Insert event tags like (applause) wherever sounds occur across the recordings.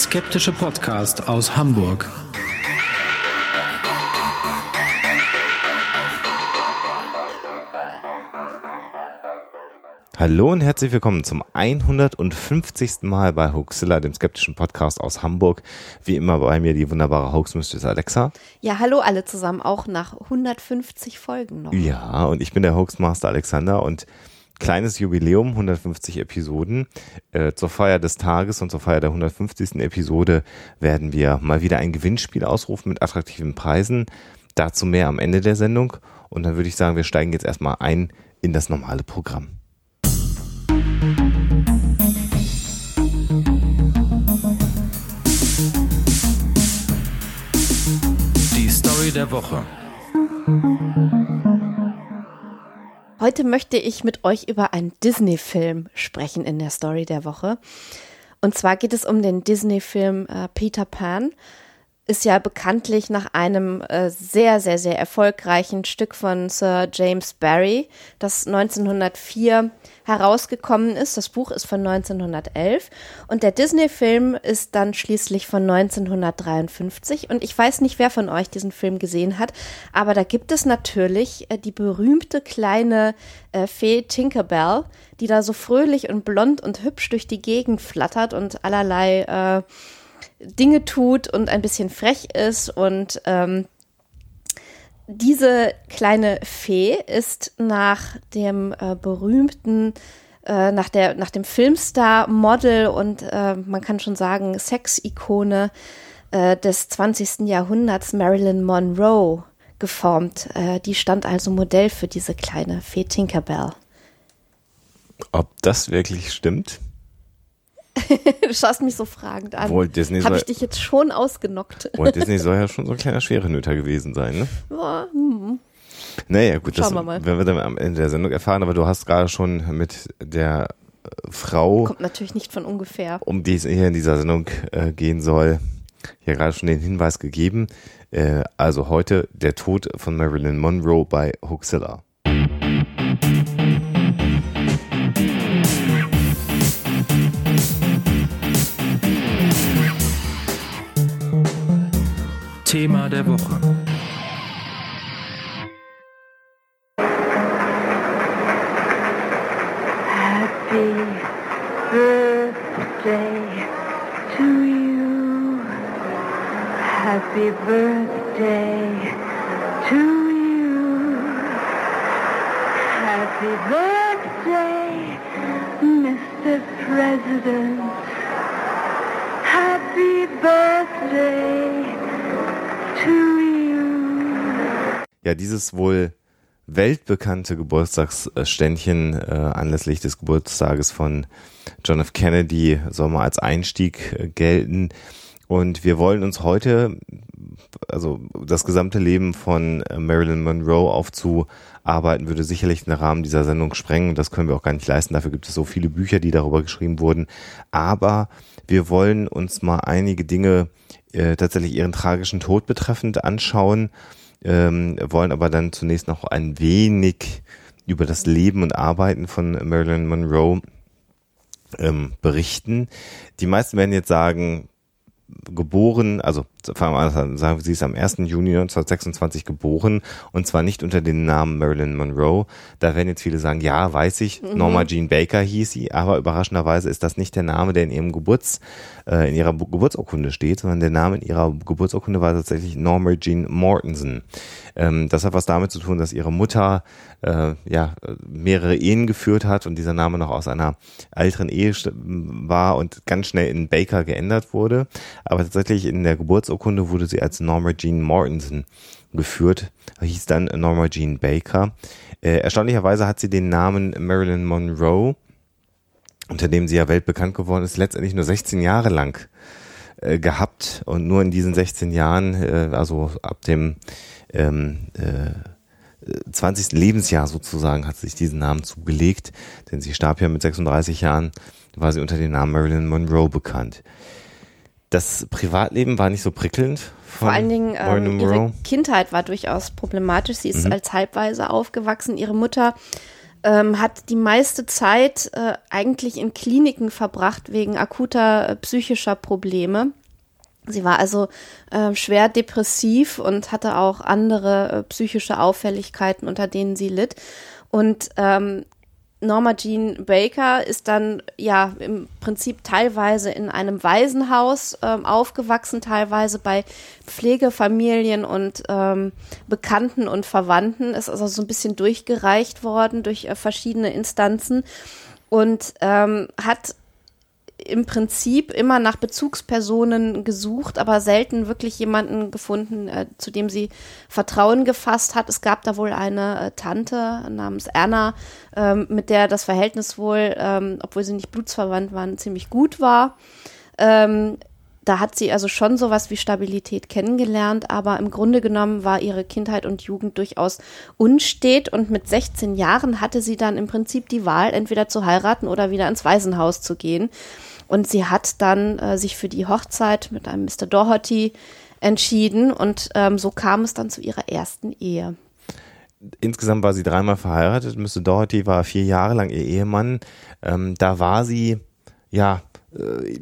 Skeptische Podcast aus Hamburg. Hallo und herzlich willkommen zum 150. Mal bei Hoaxilla, dem skeptischen Podcast aus Hamburg. Wie immer bei mir die wunderbare Hoaxmistress Alexa. Ja, hallo alle zusammen, auch nach 150 Folgen noch. Ja, und ich bin der Hoaxmaster Alexander und kleines Jubiläum, 150 Episoden. Äh, zur Feier des Tages und zur Feier der 150. Episode werden wir mal wieder ein Gewinnspiel ausrufen mit attraktiven Preisen. Dazu mehr am Ende der Sendung. Und dann würde ich sagen, wir steigen jetzt erstmal ein in das normale Programm. Die Story der Woche. Heute möchte ich mit euch über einen Disney-Film sprechen in der Story der Woche. Und zwar geht es um den Disney-Film äh, Peter Pan. Ist ja bekanntlich nach einem äh, sehr, sehr, sehr erfolgreichen Stück von Sir James Barry, das 1904 herausgekommen ist. Das Buch ist von 1911 und der Disney-Film ist dann schließlich von 1953. Und ich weiß nicht, wer von euch diesen Film gesehen hat, aber da gibt es natürlich äh, die berühmte kleine äh, Fee Tinkerbell, die da so fröhlich und blond und hübsch durch die Gegend flattert und allerlei äh, Dinge tut und ein bisschen frech ist und ähm, diese kleine Fee ist nach dem äh, berühmten, äh, nach, der, nach dem Filmstar, Model und äh, man kann schon sagen Sexikone äh, des 20. Jahrhunderts Marilyn Monroe geformt. Äh, die stand also Modell für diese kleine Fee Tinkerbell. Ob das wirklich stimmt? (laughs) du schaust mich so fragend an. Walt Disney Habe ich dich jetzt schon ausgenockt? Walt Disney (laughs) soll ja schon so ein kleiner Schwerenöter gewesen sein, ne? Ja, hm. Naja, gut, das Schauen wir mal. werden wir dann am Ende der Sendung erfahren, aber du hast gerade schon mit der äh, Frau, Kommt natürlich nicht von ungefähr. um die es hier in dieser Sendung äh, gehen soll, ja gerade schon den Hinweis gegeben. Äh, also heute der Tod von Marilyn Monroe bei Hoaxilla. Thema der Woche. Happy birthday to you. Happy birthday to you. Happy birthday, Mr. President. Happy birthday. Ja, dieses wohl weltbekannte Geburtstagsständchen äh, anlässlich des Geburtstages von John F. Kennedy soll mal als Einstieg äh, gelten. Und wir wollen uns heute, also das gesamte Leben von äh, Marilyn Monroe aufzuarbeiten, würde sicherlich den Rahmen dieser Sendung sprengen. Das können wir auch gar nicht leisten. Dafür gibt es so viele Bücher, die darüber geschrieben wurden. Aber wir wollen uns mal einige Dinge äh, tatsächlich ihren tragischen Tod betreffend anschauen ähm, wollen aber dann zunächst noch ein wenig über das Leben und Arbeiten von Marilyn Monroe ähm, berichten. Die meisten werden jetzt sagen, geboren, also fangen wir an, sagen wir, sie ist am 1. Juni 1926 geboren und zwar nicht unter dem Namen Marilyn Monroe. Da werden jetzt viele sagen, ja, weiß ich, Norma Jean Baker hieß sie, aber überraschenderweise ist das nicht der Name, der in ihrem Geburts, äh, in ihrer Bu- Geburtsurkunde steht, sondern der Name in ihrer Geburtsurkunde war tatsächlich Norma Jean Mortensen. Ähm, das hat was damit zu tun, dass ihre Mutter äh, ja mehrere Ehen geführt hat und dieser Name noch aus einer älteren Ehe war und ganz schnell in Baker geändert wurde. Aber tatsächlich in der Geburtsurkunde wurde sie als Norma Jean Mortensen geführt, hieß dann Norma Jean Baker. Äh, erstaunlicherweise hat sie den Namen Marilyn Monroe, unter dem sie ja weltbekannt geworden ist, letztendlich nur 16 Jahre lang äh, gehabt und nur in diesen 16 Jahren, äh, also ab dem ähm, äh, 20. Lebensjahr sozusagen hat sie sich diesen Namen zugelegt, denn sie starb ja mit 36 Jahren, war sie unter dem Namen Marilyn Monroe bekannt. Das Privatleben war nicht so prickelnd. Vor allen Dingen ähm, ihre. Kindheit war durchaus problematisch. Sie ist Mhm. als Halbwaise aufgewachsen. Ihre Mutter ähm, hat die meiste Zeit äh, eigentlich in Kliniken verbracht wegen akuter äh, psychischer Probleme. Sie war also äh, schwer depressiv und hatte auch andere äh, psychische Auffälligkeiten, unter denen sie litt. Und ähm, Norma Jean Baker ist dann ja im Prinzip teilweise in einem Waisenhaus ähm, aufgewachsen, teilweise bei Pflegefamilien und ähm, Bekannten und Verwandten, ist also so ein bisschen durchgereicht worden durch äh, verschiedene Instanzen und ähm, hat im Prinzip immer nach Bezugspersonen gesucht, aber selten wirklich jemanden gefunden, äh, zu dem sie Vertrauen gefasst hat. Es gab da wohl eine äh, Tante namens Anna, ähm, mit der das Verhältnis wohl, ähm, obwohl sie nicht blutsverwandt waren, ziemlich gut war. Ähm, da hat sie also schon sowas wie Stabilität kennengelernt, aber im Grunde genommen war ihre Kindheit und Jugend durchaus unstet und mit 16 Jahren hatte sie dann im Prinzip die Wahl, entweder zu heiraten oder wieder ins Waisenhaus zu gehen. Und sie hat dann äh, sich für die Hochzeit mit einem Mr. Doherty entschieden und ähm, so kam es dann zu ihrer ersten Ehe. Insgesamt war sie dreimal verheiratet. Mr. Doherty war vier Jahre lang ihr Ehemann. Ähm, da war sie, ja, äh,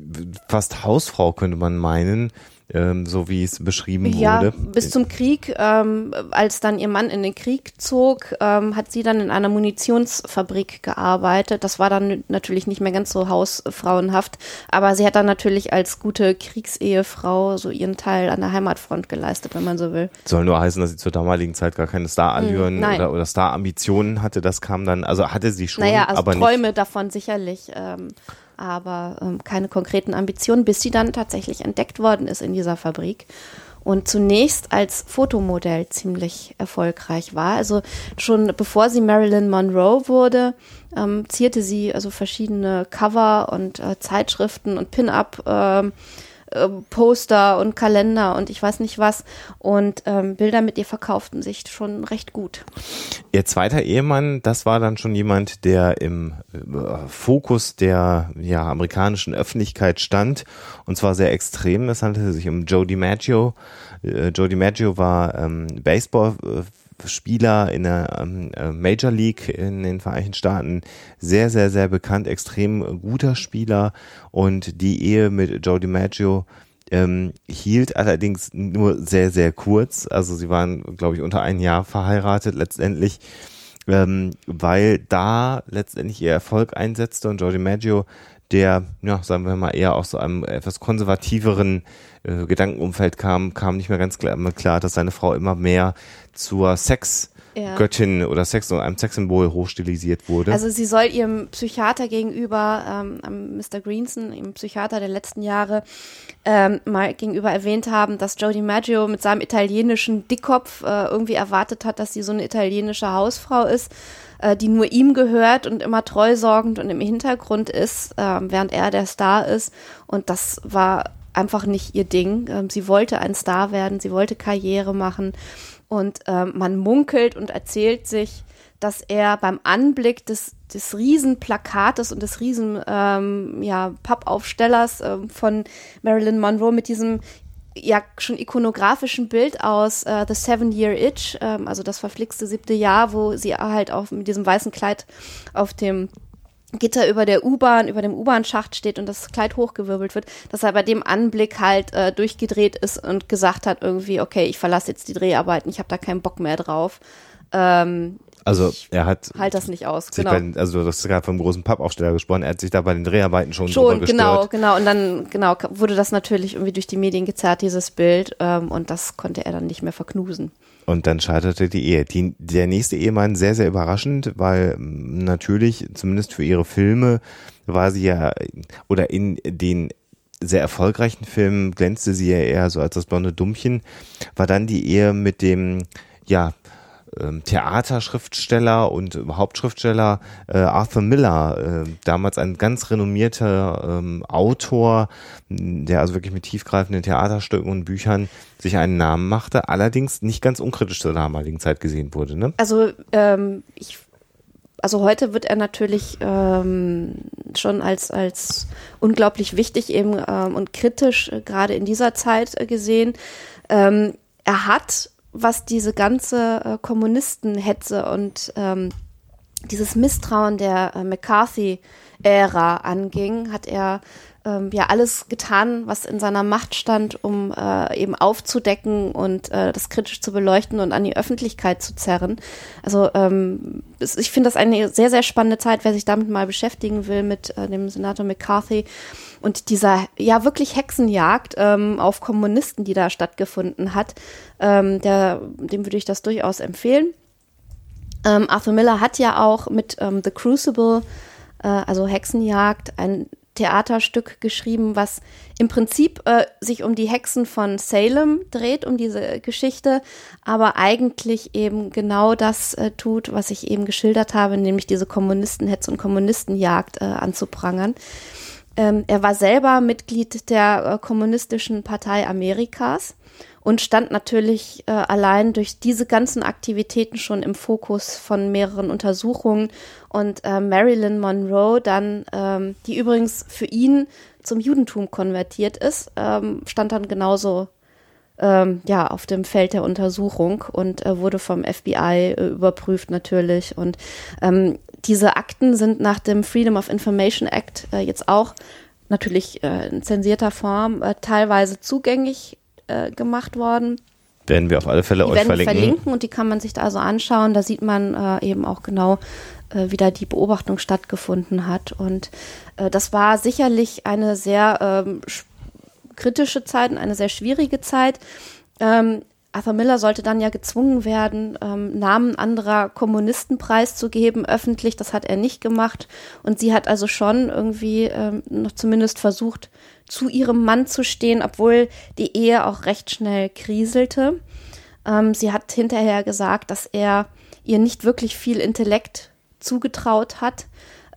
fast Hausfrau, könnte man meinen ähm, so wie es beschrieben ja, wurde. Bis zum Krieg, ähm, als dann ihr Mann in den Krieg zog, ähm, hat sie dann in einer Munitionsfabrik gearbeitet. Das war dann natürlich nicht mehr ganz so hausfrauenhaft, aber sie hat dann natürlich als gute Kriegsehefrau so ihren Teil an der Heimatfront geleistet, wenn man so will. Soll nur heißen, dass sie zur damaligen Zeit gar keine Star-Allüren Hm, oder, oder Star-Ambitionen hatte. Das kam dann, also hatte sie schon, Naja, also aber Träume davon sicherlich, ähm, aber ähm, keine konkreten Ambitionen, bis sie dann tatsächlich entdeckt worden ist in dieser Fabrik und zunächst als Fotomodell ziemlich erfolgreich war. Also schon bevor sie Marilyn Monroe wurde, ähm, zierte sie also verschiedene Cover und äh, Zeitschriften und Pin-up ähm, äh, Poster und Kalender und ich weiß nicht was. Und ähm, Bilder mit ihr verkauften sich schon recht gut. Ihr zweiter Ehemann, das war dann schon jemand, der im äh, Fokus der ja, amerikanischen Öffentlichkeit stand und zwar sehr extrem. Es handelte sich um Joe DiMaggio. Äh, Joe DiMaggio war ähm, Baseball. Äh, Spieler in der ähm, äh, Major League in den Vereinigten Staaten sehr, sehr, sehr bekannt, extrem guter Spieler und die Ehe mit Joe DiMaggio ähm, hielt allerdings nur sehr, sehr kurz. Also sie waren, glaube ich, unter ein Jahr verheiratet letztendlich, ähm, weil da letztendlich ihr Erfolg einsetzte und Joe DiMaggio, der, ja, sagen wir mal, eher aus so einem etwas konservativeren äh, Gedankenumfeld kam, kam nicht mehr ganz klar, klar, dass seine Frau immer mehr zur Sex Ja. Göttin oder Sex einem Sexsymbol hochstilisiert wurde. Also sie soll ihrem Psychiater gegenüber, ähm, Mr. Greenson, dem Psychiater der letzten Jahre, ähm, mal gegenüber erwähnt haben, dass Joe DiMaggio mit seinem italienischen Dickkopf äh, irgendwie erwartet hat, dass sie so eine italienische Hausfrau ist, äh, die nur ihm gehört und immer treusorgend und im Hintergrund ist, ähm, während er der Star ist. Und das war einfach nicht ihr Ding. Ähm, sie wollte ein Star werden, sie wollte Karriere machen. Und ähm, man munkelt und erzählt sich, dass er beim Anblick des, des Riesenplakates und des riesen ähm, ja, Pappaufstellers ähm, von Marilyn Monroe mit diesem ja schon ikonografischen Bild aus äh, The Seven Year Itch, ähm, also das verflixte siebte Jahr, wo sie halt auch mit diesem weißen Kleid auf dem Gitter über der U-Bahn, über dem U-Bahn-Schacht steht und das Kleid hochgewirbelt wird, dass er bei dem Anblick halt äh, durchgedreht ist und gesagt hat irgendwie, okay, ich verlasse jetzt die Dreharbeiten, ich habe da keinen Bock mehr drauf. Ähm, also ich er hat halt das nicht aus. Genau. bei, also du hast gerade vom großen Pappaufsteller gesprochen, er hat sich da bei den Dreharbeiten schon, Schon, genau, gestört. genau. Und dann, genau, wurde das natürlich irgendwie durch die Medien gezerrt, dieses Bild. Ähm, und das konnte er dann nicht mehr verknusen. Und dann scheiterte die Ehe. Die, der nächste Ehemann sehr, sehr überraschend, weil natürlich, zumindest für ihre Filme, war sie ja, oder in den sehr erfolgreichen Filmen glänzte sie ja eher so als das blonde Dummchen, war dann die Ehe mit dem, ja, ähm, Theaterschriftsteller und Hauptschriftsteller äh, Arthur Miller, äh, damals ein ganz renommierter ähm, Autor, der also wirklich mit tiefgreifenden Theaterstücken und Büchern sich einen Namen machte, allerdings nicht ganz unkritisch zur damaligen Zeit gesehen wurde. Ne? Also, ähm, ich, also heute wird er natürlich ähm, schon als, als unglaublich wichtig eben ähm, und kritisch äh, gerade in dieser Zeit äh, gesehen. Ähm, er hat, was diese ganze äh, Kommunistenhetze und ähm, dieses Misstrauen der äh, McCarthy-Ära anging, hat er ähm, ja alles getan, was in seiner Macht stand, um äh, eben aufzudecken und äh, das kritisch zu beleuchten und an die Öffentlichkeit zu zerren. Also ähm, es, ich finde das eine sehr, sehr spannende Zeit, wer sich damit mal beschäftigen will, mit äh, dem Senator McCarthy und dieser ja wirklich Hexenjagd ähm, auf Kommunisten, die da stattgefunden hat. Ähm, der, dem würde ich das durchaus empfehlen. Ähm, Arthur Miller hat ja auch mit ähm, The Crucible, äh, also Hexenjagd, ein Theaterstück geschrieben, was im Prinzip äh, sich um die Hexen von Salem dreht, um diese Geschichte, aber eigentlich eben genau das äh, tut, was ich eben geschildert habe, nämlich diese Kommunistenhetz und Kommunistenjagd äh, anzuprangern. Ähm, er war selber Mitglied der äh, Kommunistischen Partei Amerikas und stand natürlich äh, allein durch diese ganzen Aktivitäten schon im Fokus von mehreren Untersuchungen. Und äh, Marilyn Monroe dann, ähm, die übrigens für ihn zum Judentum konvertiert ist, ähm, stand dann genauso ähm, ja auf dem Feld der Untersuchung und äh, wurde vom FBI äh, überprüft natürlich. Und ähm, diese Akten sind nach dem Freedom of Information Act äh, jetzt auch natürlich äh, in zensierter Form äh, teilweise zugänglich äh, gemacht worden. Werden wir auf alle Fälle Die euch werden verlinken. verlinken und die kann man sich da also anschauen. Da sieht man eben auch genau, äh, wie da die Beobachtung stattgefunden hat. Und äh, das war sicherlich eine sehr ähm, sch- kritische Zeit und eine sehr schwierige Zeit. Ähm, Arthur Miller sollte dann ja gezwungen werden, ähm, Namen anderer Kommunisten preiszugeben, öffentlich. Das hat er nicht gemacht. Und sie hat also schon irgendwie ähm, noch zumindest versucht, zu ihrem Mann zu stehen, obwohl die Ehe auch recht schnell kriselte. Ähm, sie hat hinterher gesagt, dass er ihr nicht wirklich viel Intellekt zugetraut hat,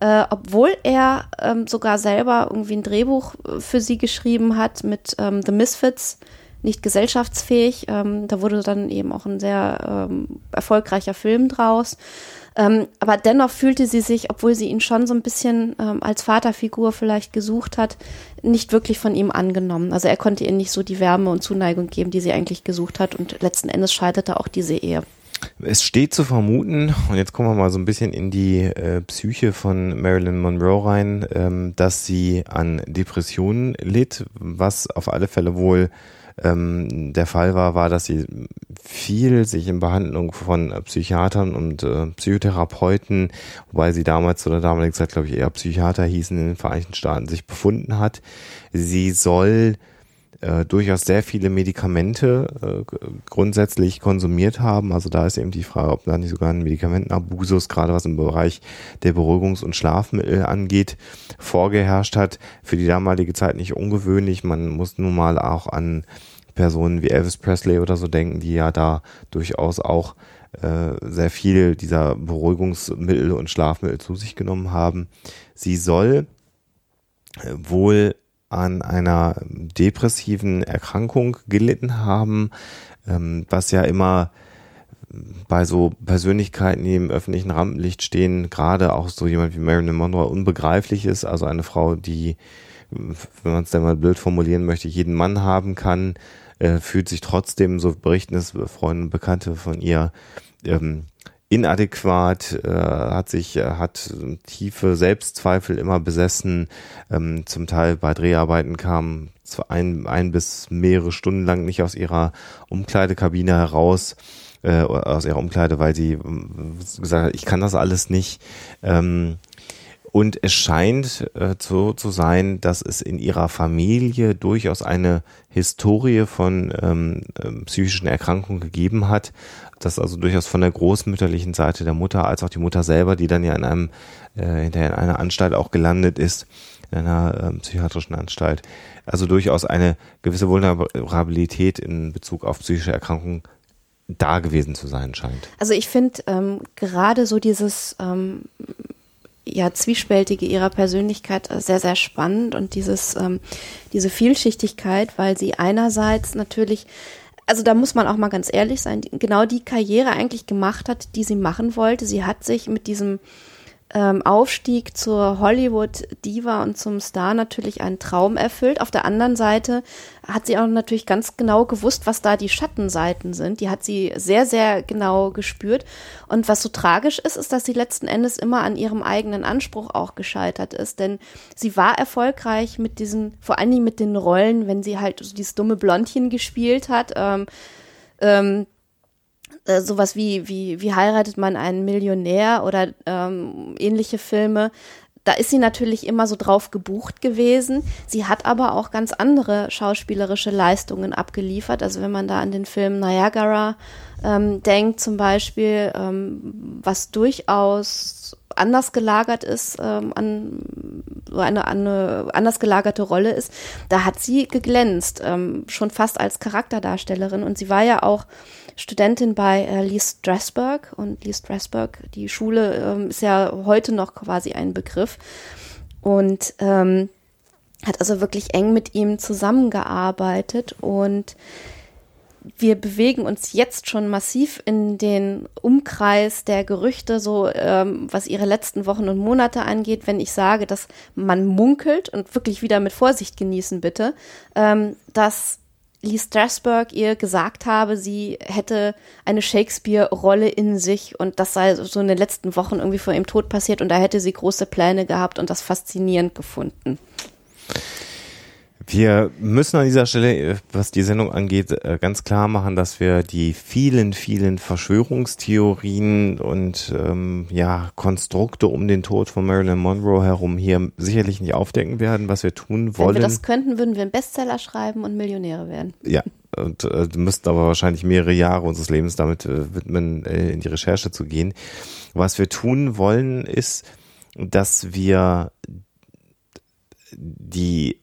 äh, obwohl er ähm, sogar selber irgendwie ein Drehbuch äh, für sie geschrieben hat mit ähm, The Misfits, nicht gesellschaftsfähig. Ähm, da wurde dann eben auch ein sehr ähm, erfolgreicher Film draus. Ähm, aber dennoch fühlte sie sich, obwohl sie ihn schon so ein bisschen ähm, als Vaterfigur vielleicht gesucht hat, nicht wirklich von ihm angenommen. Also er konnte ihr nicht so die Wärme und Zuneigung geben, die sie eigentlich gesucht hat. Und letzten Endes scheiterte auch diese Ehe. Es steht zu vermuten, und jetzt kommen wir mal so ein bisschen in die äh, Psyche von Marilyn Monroe rein, ähm, dass sie an Depressionen litt, was auf alle Fälle wohl ähm, der Fall war, war, dass sie viel sich in Behandlung von Psychiatern und äh, Psychotherapeuten, wobei sie damals oder damaligen Zeit, glaube ich, eher Psychiater hießen, in den Vereinigten Staaten sich befunden hat. Sie soll äh, durchaus sehr viele Medikamente äh, grundsätzlich konsumiert haben. Also da ist eben die Frage, ob da nicht sogar ein Medikamentenabusus, gerade was im Bereich der Beruhigungs- und Schlafmittel angeht, vorgeherrscht hat. Für die damalige Zeit nicht ungewöhnlich. Man muss nun mal auch an Personen wie Elvis Presley oder so denken, die ja da durchaus auch äh, sehr viel dieser Beruhigungsmittel und Schlafmittel zu sich genommen haben. Sie soll äh, wohl an einer depressiven Erkrankung gelitten haben, ähm, was ja immer bei so Persönlichkeiten, die im öffentlichen Rampenlicht stehen, gerade auch so jemand wie Marilyn Monroe unbegreiflich ist. Also eine Frau, die, wenn man es dann mal blöd formulieren möchte, jeden Mann haben kann, äh, fühlt sich trotzdem, so berichten es Freunde und Bekannte von ihr, ähm, inadäquat, äh, hat sich, äh, hat tiefe Selbstzweifel immer besessen, ähm, zum Teil bei Dreharbeiten kam zwar ein, ein bis mehrere Stunden lang nicht aus ihrer Umkleidekabine heraus, äh, aus ihrer Umkleide, weil sie ähm, gesagt hat, ich kann das alles nicht. Ähm, und es scheint äh, so zu sein, dass es in ihrer Familie durchaus eine Historie von ähm, ähm, psychischen Erkrankungen gegeben hat. Das also durchaus von der großmütterlichen Seite der Mutter als auch die Mutter selber, die dann ja in einem äh, hinterher in einer Anstalt auch gelandet ist, in einer ähm, psychiatrischen Anstalt. Also durchaus eine gewisse Vulnerabilität in Bezug auf psychische Erkrankungen da gewesen zu sein scheint. Also ich finde ähm, gerade so dieses ähm, ja zwiespältige ihrer Persönlichkeit sehr sehr spannend und dieses ähm, diese Vielschichtigkeit, weil sie einerseits natürlich also da muss man auch mal ganz ehrlich sein, genau die Karriere eigentlich gemacht hat, die sie machen wollte. Sie hat sich mit diesem ähm, Aufstieg zur Hollywood-Diva und zum Star natürlich einen Traum erfüllt. Auf der anderen Seite hat sie auch natürlich ganz genau gewusst, was da die Schattenseiten sind. Die hat sie sehr, sehr genau gespürt. Und was so tragisch ist, ist, dass sie letzten Endes immer an ihrem eigenen Anspruch auch gescheitert ist. Denn sie war erfolgreich mit diesen, vor allen Dingen mit den Rollen, wenn sie halt so dieses dumme Blondchen gespielt hat. Ähm, ähm, äh, sowas wie, wie, wie heiratet man einen Millionär oder ähm, ähnliche Filme. Da ist sie natürlich immer so drauf gebucht gewesen. Sie hat aber auch ganz andere schauspielerische Leistungen abgeliefert. Also wenn man da an den Film Niagara ähm, denkt zum Beispiel, ähm, was durchaus anders gelagert ist, ähm, an so eine, eine anders gelagerte Rolle ist, da hat sie geglänzt, ähm, schon fast als Charakterdarstellerin. Und sie war ja auch Studentin bei äh, Lee Strasberg. Und Lee Strasberg, die Schule ähm, ist ja heute noch quasi ein Begriff. Und ähm, hat also wirklich eng mit ihm zusammengearbeitet. Und wir bewegen uns jetzt schon massiv in den Umkreis der Gerüchte, so ähm, was ihre letzten Wochen und Monate angeht, wenn ich sage, dass man munkelt und wirklich wieder mit Vorsicht genießen bitte, ähm, dass Lee Strasberg ihr gesagt habe, sie hätte eine Shakespeare-Rolle in sich und das sei so in den letzten Wochen irgendwie vor ihrem Tod passiert und da hätte sie große Pläne gehabt und das faszinierend gefunden. Wir müssen an dieser Stelle, äh, was die Sendung angeht, äh, ganz klar machen, dass wir die vielen, vielen Verschwörungstheorien und ähm, ja Konstrukte um den Tod von Marilyn Monroe herum hier sicherlich nicht aufdecken werden. Was wir tun wollen. Wenn wir das könnten, würden wir einen Bestseller schreiben und Millionäre werden. Ja, und äh, müssten aber wahrscheinlich mehrere Jahre unseres Lebens damit äh, widmen, äh, in die Recherche zu gehen. Was wir tun wollen, ist, dass wir die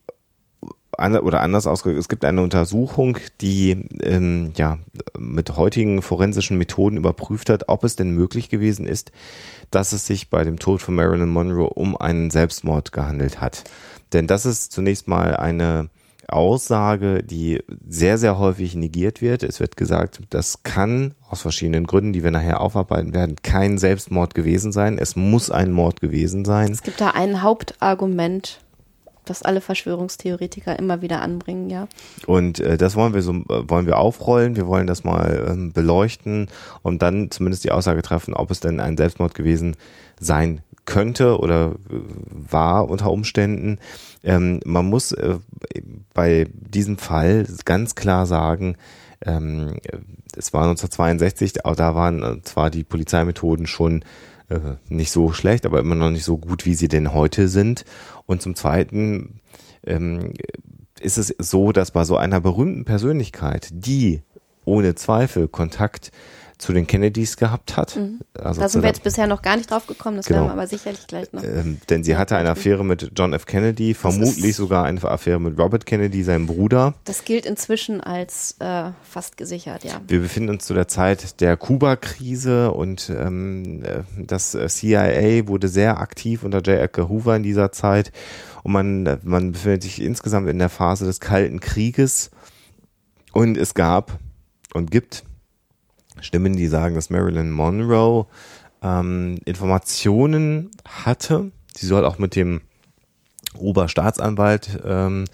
oder anders ausgedrückt, es gibt eine Untersuchung, die ähm, ja mit heutigen forensischen Methoden überprüft hat, ob es denn möglich gewesen ist, dass es sich bei dem Tod von Marilyn Monroe um einen Selbstmord gehandelt hat. Denn das ist zunächst mal eine Aussage, die sehr, sehr häufig negiert wird. Es wird gesagt, das kann aus verschiedenen Gründen, die wir nachher aufarbeiten werden, kein Selbstmord gewesen sein. Es muss ein Mord gewesen sein. Es gibt da ein Hauptargument das alle Verschwörungstheoretiker immer wieder anbringen, ja. Und äh, das wollen wir so äh, wollen wir aufrollen, wir wollen das mal ähm, beleuchten und dann zumindest die Aussage treffen, ob es denn ein Selbstmord gewesen sein könnte oder äh, war unter Umständen. Ähm, man muss äh, bei diesem Fall ganz klar sagen, ähm, es war 1962, aber da waren äh, zwar die Polizeimethoden schon äh, nicht so schlecht, aber immer noch nicht so gut, wie sie denn heute sind. Und zum Zweiten ähm, ist es so, dass bei so einer berühmten Persönlichkeit, die ohne Zweifel Kontakt zu den Kennedys gehabt hat. Mhm. Also da sind wir jetzt bisher noch gar nicht drauf gekommen, das genau. werden wir aber sicherlich gleich noch. Ähm, denn sie hatte eine Affäre mit John F. Kennedy, vermutlich sogar eine Affäre mit Robert Kennedy, seinem Bruder. Das gilt inzwischen als äh, fast gesichert, ja. Wir befinden uns zu der Zeit der Kuba-Krise und ähm, äh, das CIA wurde sehr aktiv unter J. Edgar Hoover in dieser Zeit und man, man befindet sich insgesamt in der Phase des Kalten Krieges und es gab und gibt Stimmen, die sagen, dass Marilyn Monroe ähm, Informationen hatte. Sie soll auch mit dem Oberstaatsanwalt ähm,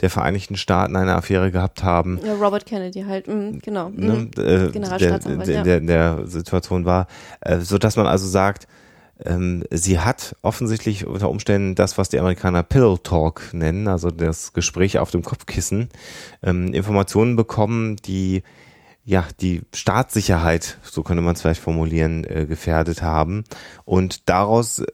der Vereinigten Staaten eine Affäre gehabt haben. Ja, Robert Kennedy halt, mhm, genau. Ne, mhm. äh, Generalstaatsanwalt, der, der, der, der Situation war, äh, so dass man also sagt, ähm, sie hat offensichtlich unter Umständen das, was die Amerikaner Pillow Talk nennen, also das Gespräch auf dem Kopfkissen, ähm, Informationen bekommen, die ja, die Staatssicherheit, so könnte man es vielleicht formulieren, äh, gefährdet haben. Und daraus äh,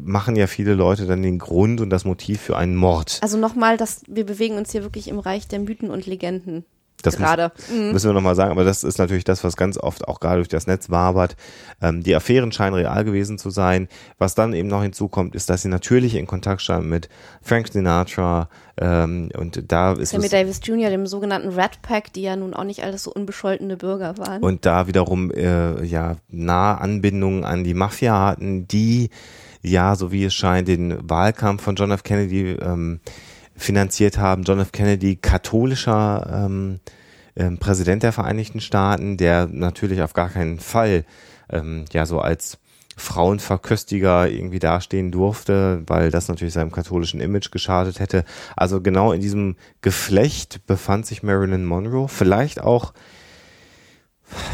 machen ja viele Leute dann den Grund und das Motiv für einen Mord. Also nochmal, dass wir bewegen uns hier wirklich im Reich der Mythen und Legenden. Das gerade. Muss, mhm. müssen wir nochmal sagen, aber das ist natürlich das, was ganz oft auch gerade durch das Netz wabert. Ähm, die Affären scheinen real gewesen zu sein. Was dann eben noch hinzukommt, ist, dass sie natürlich in Kontakt standen mit Frank Sinatra ähm, und da ist Sammy Davis Jr., dem sogenannten Rat Pack, die ja nun auch nicht alles so unbescholtene Bürger waren. Und da wiederum äh, ja nahe Anbindungen an die Mafia hatten, die ja, so wie es scheint, den Wahlkampf von John F. Kennedy ähm, finanziert haben. John F. Kennedy, katholischer ähm, ähm, Präsident der Vereinigten Staaten, der natürlich auf gar keinen Fall ähm, ja so als Frauenverköstiger irgendwie dastehen durfte, weil das natürlich seinem katholischen Image geschadet hätte. Also genau in diesem Geflecht befand sich Marilyn Monroe. Vielleicht auch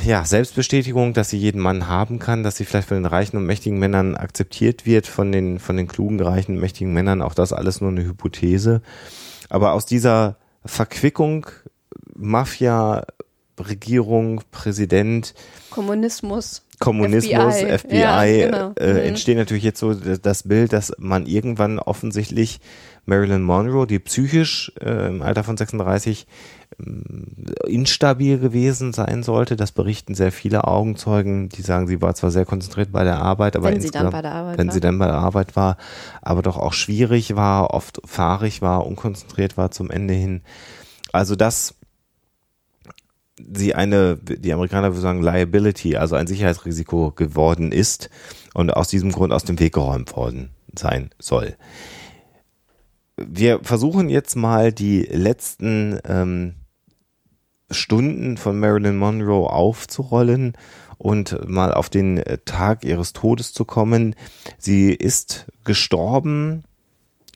ja, Selbstbestätigung, dass sie jeden Mann haben kann, dass sie vielleicht von den reichen und mächtigen Männern akzeptiert wird, von den, von den klugen, reichen und mächtigen Männern. Auch das alles nur eine Hypothese. Aber aus dieser Verquickung Mafia, Regierung, Präsident, Kommunismus. Kommunismus, FBI, FBI, ja, genau. äh, Mhm. entsteht natürlich jetzt so das Bild, dass man irgendwann offensichtlich Marilyn Monroe, die psychisch äh, im Alter von 36 ähm, instabil gewesen sein sollte. Das berichten sehr viele Augenzeugen, die sagen, sie war zwar sehr konzentriert bei der Arbeit, aber Wenn sie dann bei der Arbeit wenn war. sie dann bei der Arbeit war, aber doch auch schwierig war, oft fahrig war, unkonzentriert war zum Ende hin. Also das sie eine, die Amerikaner würden sagen, Liability, also ein Sicherheitsrisiko geworden ist und aus diesem Grund aus dem Weg geräumt worden sein soll. Wir versuchen jetzt mal die letzten ähm, Stunden von Marilyn Monroe aufzurollen und mal auf den äh, Tag ihres Todes zu kommen. Sie ist gestorben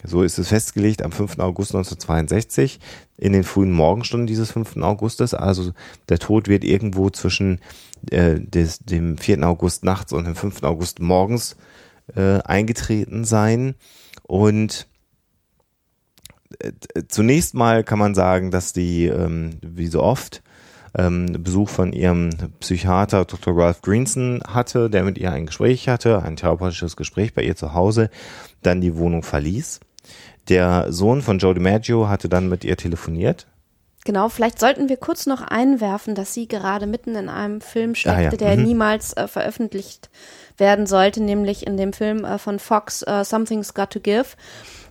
so ist es festgelegt am 5. August 1962 in den frühen Morgenstunden dieses 5. Augustes. Also der Tod wird irgendwo zwischen äh, des, dem 4. August nachts und dem 5. August morgens äh, eingetreten sein. Und zunächst mal kann man sagen, dass die, ähm, wie so oft, ähm, Besuch von ihrem Psychiater Dr. Ralph Greenson hatte, der mit ihr ein Gespräch hatte, ein therapeutisches Gespräch bei ihr zu Hause, dann die Wohnung verließ. Der Sohn von Joe DiMaggio hatte dann mit ihr telefoniert. Genau, vielleicht sollten wir kurz noch einwerfen, dass sie gerade mitten in einem Film steckte, Ah, ja. der Mhm. niemals äh, veröffentlicht werden sollte, nämlich in dem Film äh, von Fox äh, Something's Got to Give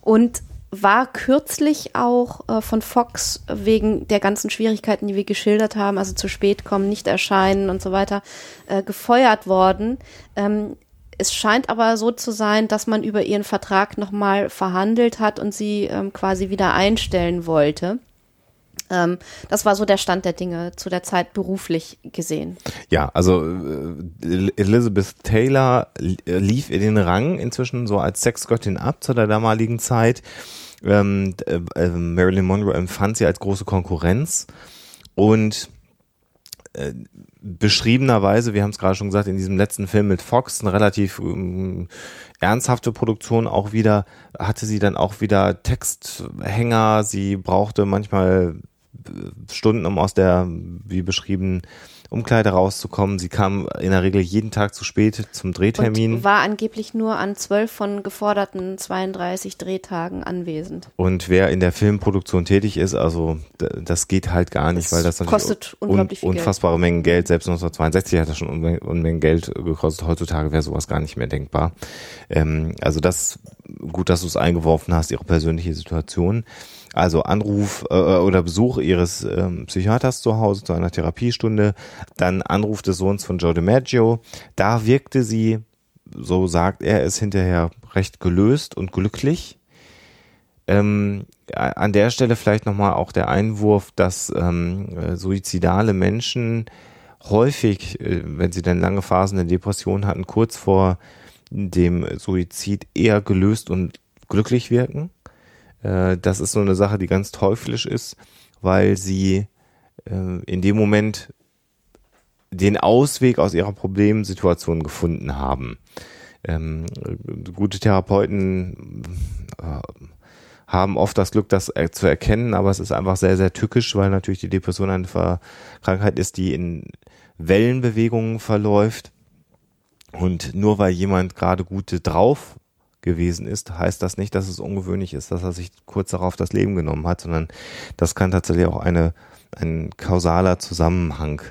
und war kürzlich auch äh, von Fox wegen der ganzen Schwierigkeiten, die wir geschildert haben, also zu spät kommen, nicht erscheinen und so weiter, äh, gefeuert worden. Ähm, es scheint aber so zu sein, dass man über ihren Vertrag nochmal verhandelt hat und sie ähm, quasi wieder einstellen wollte. Ähm, das war so der Stand der Dinge zu der Zeit beruflich gesehen. Ja, also äh, Elizabeth Taylor äh, lief in den Rang inzwischen so als Sexgöttin ab zu der damaligen Zeit. Ähm, äh, äh, Marilyn Monroe empfand sie als große Konkurrenz und äh, beschriebenerweise, wir haben es gerade schon gesagt, in diesem letzten Film mit Fox, eine relativ ähm, ernsthafte Produktion auch wieder, hatte sie dann auch wieder Texthänger, sie brauchte manchmal Stunden, um aus der, wie beschrieben, Umkleide rauszukommen. Sie kam in der Regel jeden Tag zu spät zum Drehtermin. Und war angeblich nur an zwölf von geforderten 32 Drehtagen anwesend. Und wer in der Filmproduktion tätig ist, also das geht halt gar nicht, Das weil das kostet unglaublich viel Geld. unfassbare Mengen Geld. Selbst 1962 hat das schon Unmengen, Unmengen Geld gekostet. Heutzutage wäre sowas gar nicht mehr denkbar. Ähm, also das, gut, dass du es eingeworfen hast, ihre persönliche Situation. Also Anruf äh, oder Besuch ihres ähm, Psychiaters zu Hause zu einer Therapiestunde, dann Anruf des Sohns von Joe DiMaggio. Da wirkte sie, so sagt er es hinterher, recht gelöst und glücklich. Ähm, an der Stelle vielleicht nochmal auch der Einwurf, dass ähm, äh, suizidale Menschen häufig, äh, wenn sie dann lange Phasen der Depression hatten, kurz vor dem Suizid eher gelöst und glücklich wirken. Äh, das ist so eine Sache, die ganz teuflisch ist, weil sie äh, in dem Moment den Ausweg aus ihrer Problemsituation gefunden haben. Ähm, gute Therapeuten äh, haben oft das Glück, das zu erkennen, aber es ist einfach sehr, sehr tückisch, weil natürlich die Depression eine Ver Krankheit ist, die in Wellenbewegungen verläuft. Und nur weil jemand gerade gute drauf gewesen ist, heißt das nicht, dass es ungewöhnlich ist, dass er sich kurz darauf das Leben genommen hat, sondern das kann tatsächlich auch eine, ein kausaler Zusammenhang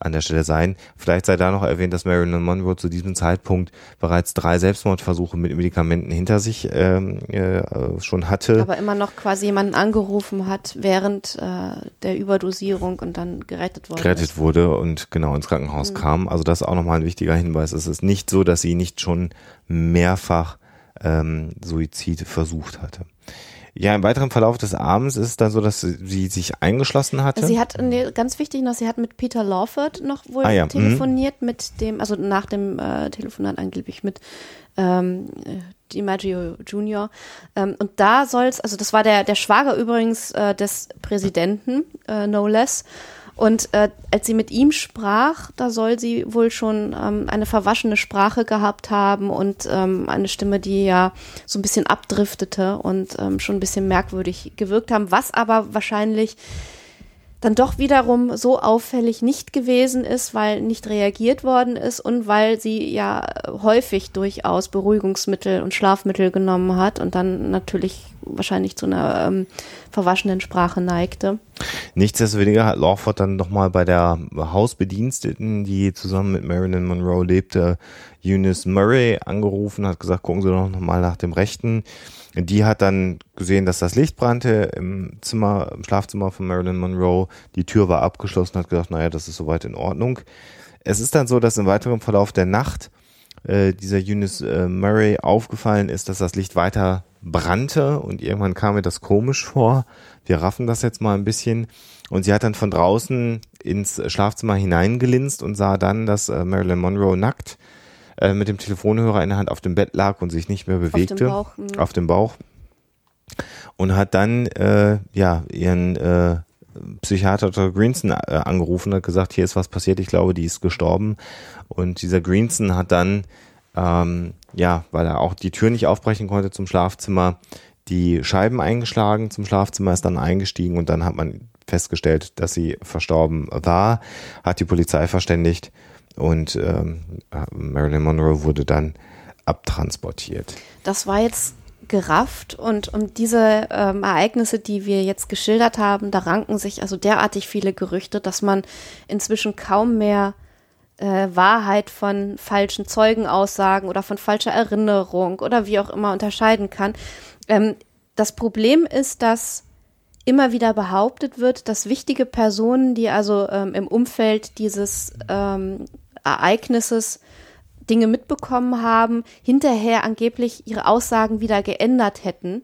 an der Stelle sein. Vielleicht sei da noch erwähnt, dass Marilyn Monroe zu diesem Zeitpunkt bereits drei Selbstmordversuche mit Medikamenten hinter sich ähm, äh, schon hatte. Aber immer noch quasi jemanden angerufen hat während äh, der Überdosierung und dann gerettet worden gerettet ist. wurde und genau ins Krankenhaus kam. Also das ist auch nochmal ein wichtiger Hinweis. Es ist nicht so, dass sie nicht schon mehrfach ähm, Suizid versucht hatte. Ja, im weiteren Verlauf des Abends ist es dann so, dass sie, sich eingeschlossen hatte. Sie hat, nee, ganz wichtig noch, sie hat mit Peter Lawford noch wohl Ah ja, mhm. telefoniert, mit dem, also nach dem äh, Telefonat angeblich mit ähm, äh, DiMaggio Jr. Ähm, und da soll's, also das war der, der Schwager übrigens äh, des Präsidenten, äh, no less. Und äh, als sie mit ihm sprach, da soll sie wohl schon ähm, eine verwaschene Sprache gehabt haben und ähm, eine Stimme, die ja so ein bisschen abdriftete und ähm, schon ein bisschen merkwürdig gewirkt haben, was aber wahrscheinlich dann doch wiederum so auffällig nicht gewesen ist, weil nicht reagiert worden ist und weil sie ja häufig durchaus Beruhigungsmittel und Schlafmittel genommen hat und dann natürlich wahrscheinlich zu einer ähm, verwaschenen Sprache neigte. Nichtsdestoweniger hat Lawford dann nochmal bei der Hausbediensteten, die zusammen mit Marilyn Monroe lebte, Eunice Murray angerufen, hat gesagt, gucken Sie doch nochmal nach dem Rechten. Die hat dann gesehen, dass das Licht brannte im Zimmer, im Schlafzimmer von Marilyn Monroe. Die Tür war abgeschlossen, hat gesagt, naja, das ist soweit in Ordnung. Es ist dann so, dass im weiteren Verlauf der Nacht äh, dieser Eunice äh, Murray aufgefallen ist, dass das Licht weiter brannte und irgendwann kam mir das komisch vor. Wir raffen das jetzt mal ein bisschen. Und sie hat dann von draußen ins Schlafzimmer hineingelinst und sah dann, dass äh, Marilyn Monroe nackt äh, mit dem Telefonhörer in der Hand auf dem Bett lag und sich nicht mehr bewegte. Bauch, mhm. Auf dem Bauch. Und hat dann äh, ja ihren äh, Psychiater Dr. Greenson äh, angerufen, hat gesagt, hier ist was passiert, ich glaube, die ist gestorben. Und dieser Greenson hat dann, ähm, ja, weil er auch die Tür nicht aufbrechen konnte zum Schlafzimmer, die Scheiben eingeschlagen zum Schlafzimmer, ist dann eingestiegen und dann hat man festgestellt, dass sie verstorben war, hat die Polizei verständigt und ähm, Marilyn Monroe wurde dann abtransportiert. Das war jetzt gerafft und um diese ähm, Ereignisse, die wir jetzt geschildert haben, da ranken sich also derartig viele Gerüchte, dass man inzwischen kaum mehr äh, Wahrheit von falschen Zeugenaussagen oder von falscher Erinnerung oder wie auch immer unterscheiden kann. Ähm, das Problem ist, dass immer wieder behauptet wird, dass wichtige Personen, die also ähm, im Umfeld dieses ähm, Ereignisses Dinge mitbekommen haben, hinterher angeblich ihre Aussagen wieder geändert hätten.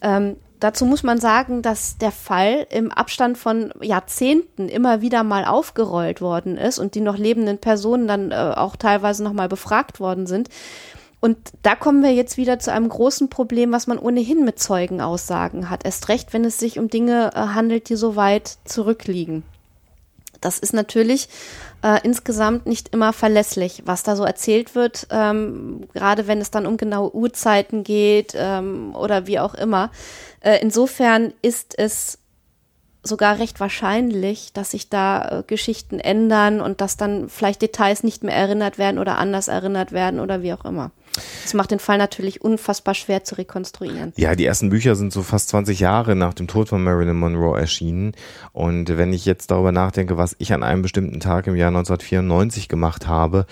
Ähm, dazu muss man sagen, dass der Fall im Abstand von Jahrzehnten immer wieder mal aufgerollt worden ist und die noch lebenden Personen dann äh, auch teilweise noch mal befragt worden sind. Und da kommen wir jetzt wieder zu einem großen Problem, was man ohnehin mit Zeugenaussagen hat. Erst recht, wenn es sich um Dinge äh, handelt, die so weit zurückliegen. Das ist natürlich äh, insgesamt nicht immer verlässlich, was da so erzählt wird, ähm, gerade wenn es dann um genaue Uhrzeiten geht ähm, oder wie auch immer. Äh, insofern ist es sogar recht wahrscheinlich, dass sich da äh, Geschichten ändern und dass dann vielleicht Details nicht mehr erinnert werden oder anders erinnert werden oder wie auch immer. Das macht den Fall natürlich unfassbar schwer zu rekonstruieren. Ja, die ersten Bücher sind so fast 20 Jahre nach dem Tod von Marilyn Monroe erschienen. Und wenn ich jetzt darüber nachdenke, was ich an einem bestimmten Tag im Jahr 1994 gemacht habe,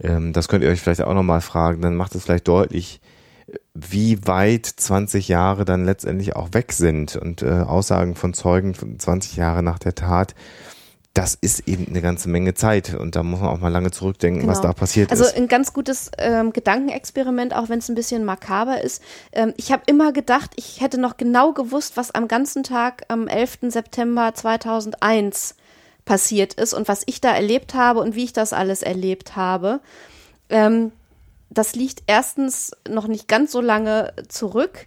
ähm, das könnt ihr euch vielleicht auch nochmal fragen, dann macht es vielleicht deutlich, wie weit 20 Jahre dann letztendlich auch weg sind und äh, Aussagen von Zeugen von 20 Jahre nach der Tat das ist eben eine ganze Menge Zeit und da muss man auch mal lange zurückdenken, Genau. was da passiert Also ist. ein ganz gutes ähm, Gedankenexperiment, auch wenn es ein bisschen makaber ist. Ähm, ich habe immer gedacht, ich hätte noch genau gewusst, was am ganzen Tag am 11. September 2001 passiert ist und was ich da erlebt habe und wie ich das alles erlebt habe. Ähm, das liegt erstens noch nicht ganz so lange zurück.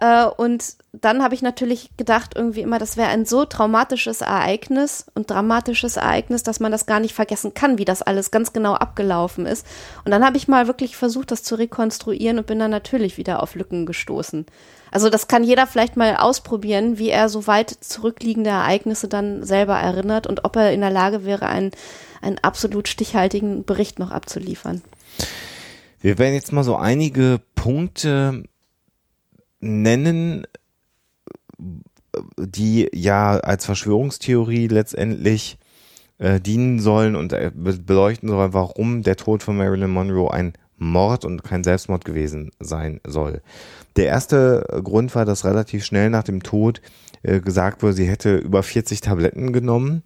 Äh, und dann habe ich natürlich gedacht, irgendwie immer, das wäre ein so traumatisches Ereignis und dramatisches Ereignis, dass man das gar nicht vergessen kann, wie das alles ganz genau abgelaufen ist. Und dann habe ich mal wirklich versucht, das zu rekonstruieren und bin dann natürlich wieder auf Lücken gestoßen. Also das kann jeder vielleicht mal ausprobieren, wie er so weit zurückliegende Ereignisse dann selber erinnert und ob er in der Lage wäre, einen, einen absolut stichhaltigen Bericht noch abzuliefern. Wir werden jetzt mal so einige Punkte nennen, die ja als Verschwörungstheorie letztendlich äh, dienen sollen und äh, be- beleuchten sollen, warum der Tod von Marilyn Monroe ein Mord und kein Selbstmord gewesen sein soll. Der erste Grund war, dass relativ schnell nach dem Tod äh, gesagt wurde, sie hätte über 40 Tabletten genommen.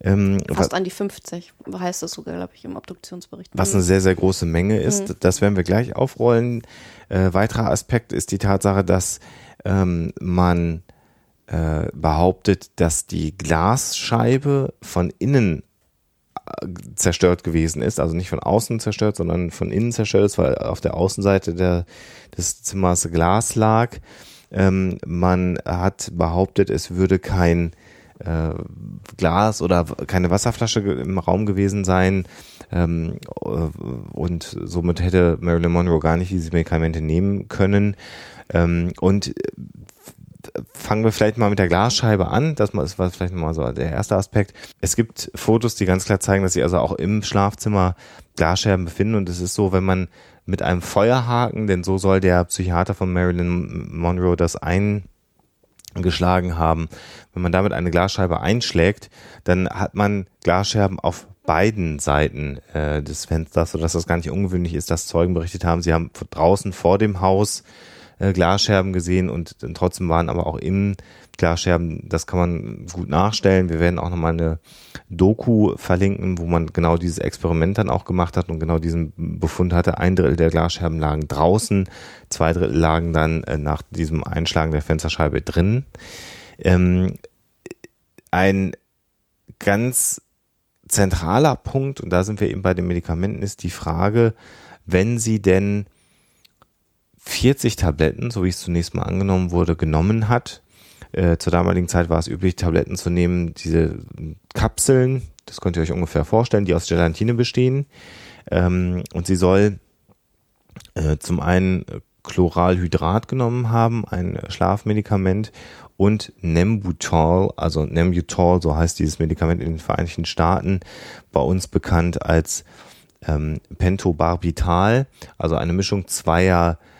Ähm, Fast an die 50, heißt das sogar, glaube ich, im Obduktionsbericht. was eine sehr, sehr große Menge ist. Mhm. Das werden wir gleich aufrollen. Äh, weiterer Aspekt ist die Tatsache, dass ähm, man äh, behauptet, dass die Glasscheibe von innen äh, zerstört gewesen ist, also nicht von außen zerstört, sondern von innen zerstört ist, weil auf der Außenseite der, des Zimmers Glas lag. Ähm, man hat behauptet, es würde kein äh, Glas oder keine Wasserflasche im Raum gewesen sein. Ähm, äh, und somit hätte Marilyn Monroe gar nicht diese Medikamente nehmen können. Ähm, und äh, fangen wir vielleicht mal mit der Glasscheibe an. Das war vielleicht mal so der erste Aspekt. Es gibt Fotos, die ganz klar zeigen, dass sich also auch im Schlafzimmer Glasscherben befinden. Und es ist so, wenn man mit einem Feuerhaken, denn so soll der Psychiater von Marilyn Monroe das eingeschlagen haben, wenn man damit eine Glasscheibe einschlägt, dann hat man Glasscherben auf beiden Seiten äh, des Fensters, sodass das gar nicht ungewöhnlich ist, dass Zeugen berichtet haben, sie haben draußen vor dem Haus äh, Glasscherben gesehen und trotzdem waren aber auch Glasscherben, das kann man gut nachstellen. Wir werden auch nochmal eine Doku verlinken, wo man genau dieses Experiment dann auch gemacht hat und genau diesen Befund hatte. Ein Drittel der Glasscherben lagen draußen, zwei Drittel lagen dann äh, nach diesem Einschlagen der Fensterscheibe drin. Ähm, ein ganz zentraler Punkt, und da sind wir eben bei den Medikamenten, ist die Frage, wenn sie denn 40 Tabletten, so wie es zunächst mal angenommen wurde, genommen hat. Äh, zur damaligen Zeit war es üblich, Tabletten zu nehmen, diese Kapseln, das könnt ihr euch ungefähr vorstellen, die aus Gelatine bestehen. Ähm, und sie soll äh, zum einen Chloralhydrat genommen haben, ein Schlafmedikament, und Nembutal, also Nembutal, so heißt dieses Medikament in den Vereinigten Staaten, bei uns bekannt als ähm, Pentobarbital, also eine Mischung zweier äh,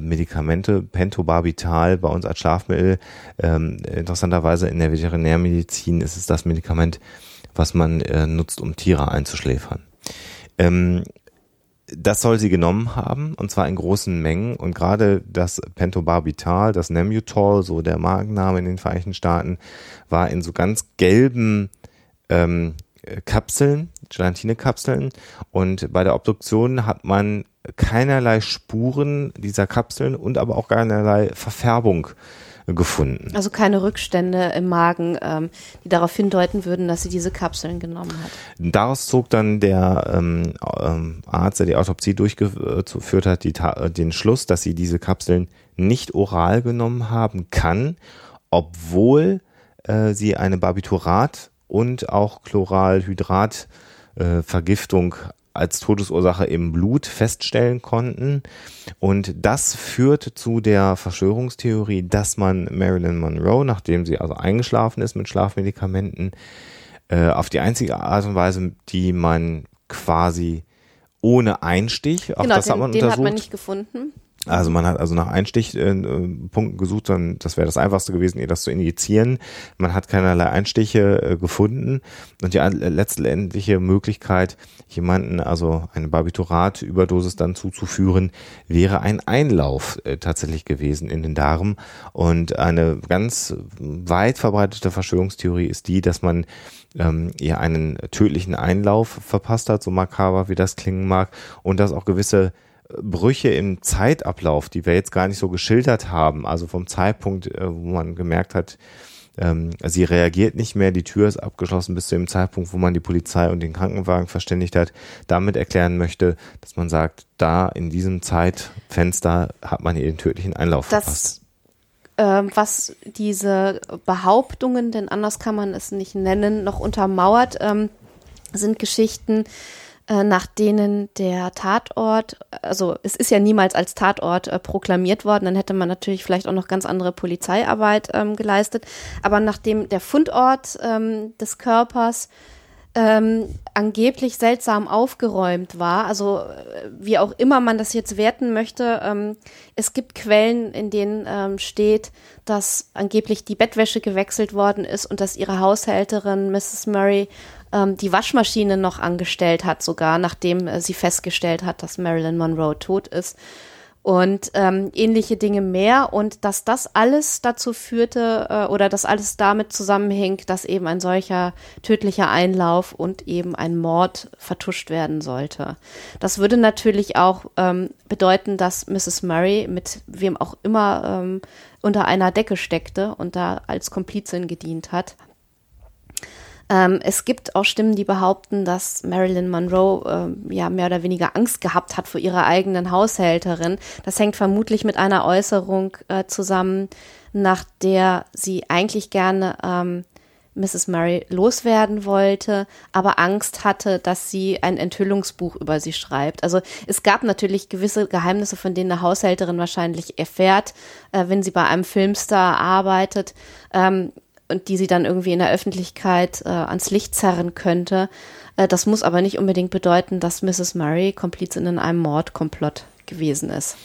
Medikamente, Pentobarbital bei uns als Schlafmittel. Ähm, interessanterweise in der Veterinärmedizin ist es das Medikament, was man äh, nutzt, um Tiere einzuschläfern. Ähm, das soll sie genommen haben, und zwar in großen Mengen. Und gerade das Pentobarbital, das Nembutal, so der Markenname in den Vereinigten Staaten, war in so ganz gelben ähm, äh, Kapseln, Gelatinekapseln. Und bei der Obduktion hat man keinerlei Spuren dieser Kapseln und aber auch keinerlei Verfärbung gefunden. Also keine Rückstände im Magen, ähm, die darauf hindeuten würden, dass sie diese Kapseln genommen hat. Daraus zog dann der ähm, ähm, Arzt, der die Autopsie durchgeführt hat, die, äh, den Schluss, dass sie diese Kapseln nicht oral genommen haben kann, obwohl äh, sie eine Barbiturat und auch Chloralhydrat äh, Vergiftung als Todesursache im Blut feststellen konnten. Und das führt zu der Verschwörungstheorie, dass man Marilyn Monroe, nachdem sie also eingeschlafen ist mit Schlafmedikamenten, äh, auf die einzige Art und Weise, die man quasi ohne Einstich, auch genau, das den, hat man den hat untersucht. man nicht gefunden. Also man hat also nach Einstichpunkten gesucht, dann das wäre das einfachste gewesen, ihr das zu injizieren. Man hat keinerlei Einstiche äh, gefunden und die an- letztendliche Möglichkeit, jemanden also eine Barbiturat-Überdosis dann zuzuführen, wäre ein Einlauf äh, tatsächlich gewesen in den Darm. Und eine ganz weit verbreitete Verschwörungstheorie ist die, dass man ähm, ihr einen tödlichen Einlauf verpasst hat, so makaber wie das klingen mag, und dass auch gewisse Brüche im Zeitablauf, die wir jetzt gar nicht so geschildert haben, also vom Zeitpunkt, äh, wo man gemerkt hat, ähm, sie reagiert nicht mehr, die Tür ist abgeschlossen bis zu dem Zeitpunkt, wo man die Polizei und den Krankenwagen verständigt hat, damit erklären möchte, dass man sagt, da in diesem Zeitfenster hat man ihr den tödlichen Einlauf verpasst. Das, ähm, was diese Behauptungen, denn anders kann man es nicht nennen, noch untermauert, ähm, sind Geschichten, nach denen der Tatort, also es ist ja niemals als Tatort äh, proklamiert worden, dann hätte man natürlich vielleicht auch noch ganz andere Polizeiarbeit ähm, geleistet, aber nachdem der Fundort ähm, des Körpers ähm, angeblich seltsam aufgeräumt war. Also äh, wie auch immer man das jetzt werten möchte, ähm, es gibt Quellen, in denen ähm, steht, dass angeblich die Bettwäsche gewechselt worden ist und dass ihre Haushälterin Mrs. Murray ähm, die Waschmaschine noch angestellt hat, sogar nachdem äh, sie festgestellt hat, dass Marilyn Monroe tot ist und ähm, ähnliche Dinge mehr und dass das alles dazu führte äh, oder dass alles damit zusammenhängt, dass eben ein solcher tödlicher Einlauf und eben ein Mord vertuscht werden sollte. Das würde natürlich auch ähm, bedeuten, dass Mrs. Murray mit wem auch immer ähm, unter einer Decke steckte und da als Komplizin gedient hat. Ähm, es gibt auch Stimmen, die behaupten, dass Marilyn Monroe äh, ja mehr oder weniger Angst gehabt hat vor ihrer eigenen Haushälterin. Das hängt vermutlich mit einer Äußerung äh, zusammen, nach der sie eigentlich gerne ähm, Mrs. Murray loswerden wollte, aber Angst hatte, dass sie ein Enthüllungsbuch über sie schreibt. Also es gab natürlich gewisse Geheimnisse, von denen eine Haushälterin wahrscheinlich erfährt, äh, wenn sie bei einem Filmstar arbeitet. Ähm, und die sie dann irgendwie in der Öffentlichkeit äh, ans Licht zerren könnte. Äh, das muss aber nicht unbedingt bedeuten, dass Mrs. Murray Komplizin in einem Mordkomplott gewesen ist.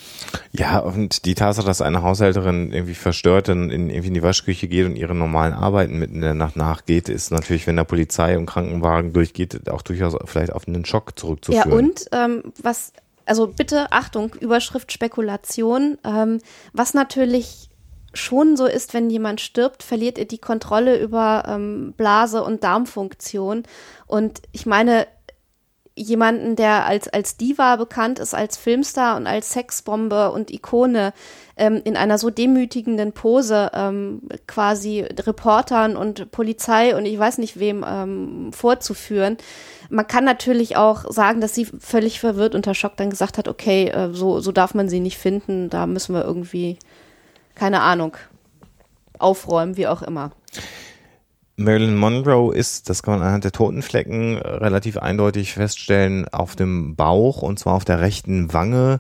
Ja, und die Tatsache, dass eine Haushälterin irgendwie verstört und in, irgendwie in die Waschküche geht und ihre normalen Arbeiten mitten in der Nacht nachgeht, ist natürlich, wenn der Polizei und Krankenwagen durchgeht, auch durchaus vielleicht auf einen Schock zurückzuführen. Ja, und ähm, was, also bitte Achtung, Überschrift Spekulation, ähm, was natürlich schon so ist, wenn jemand stirbt, verliert er die Kontrolle über ähm, Blase und Darmfunktion. Und ich meine, jemanden, der als, als Diva bekannt ist, als Filmstar und als Sexbombe und Ikone, ähm, in einer so demütigenden Pose ähm, quasi Reportern und Polizei und ich weiß nicht wem ähm, vorzuführen. Man kann natürlich auch sagen, dass sie völlig verwirrt unter Schock dann gesagt hat, okay, äh, so, so darf man sie nicht finden, da müssen wir irgendwie keine Ahnung, aufräumen, wie auch immer. Marilyn Monroe ist, das kann man anhand der Totenflecken äh, relativ eindeutig feststellen, auf dem Bauch und zwar auf der rechten Wange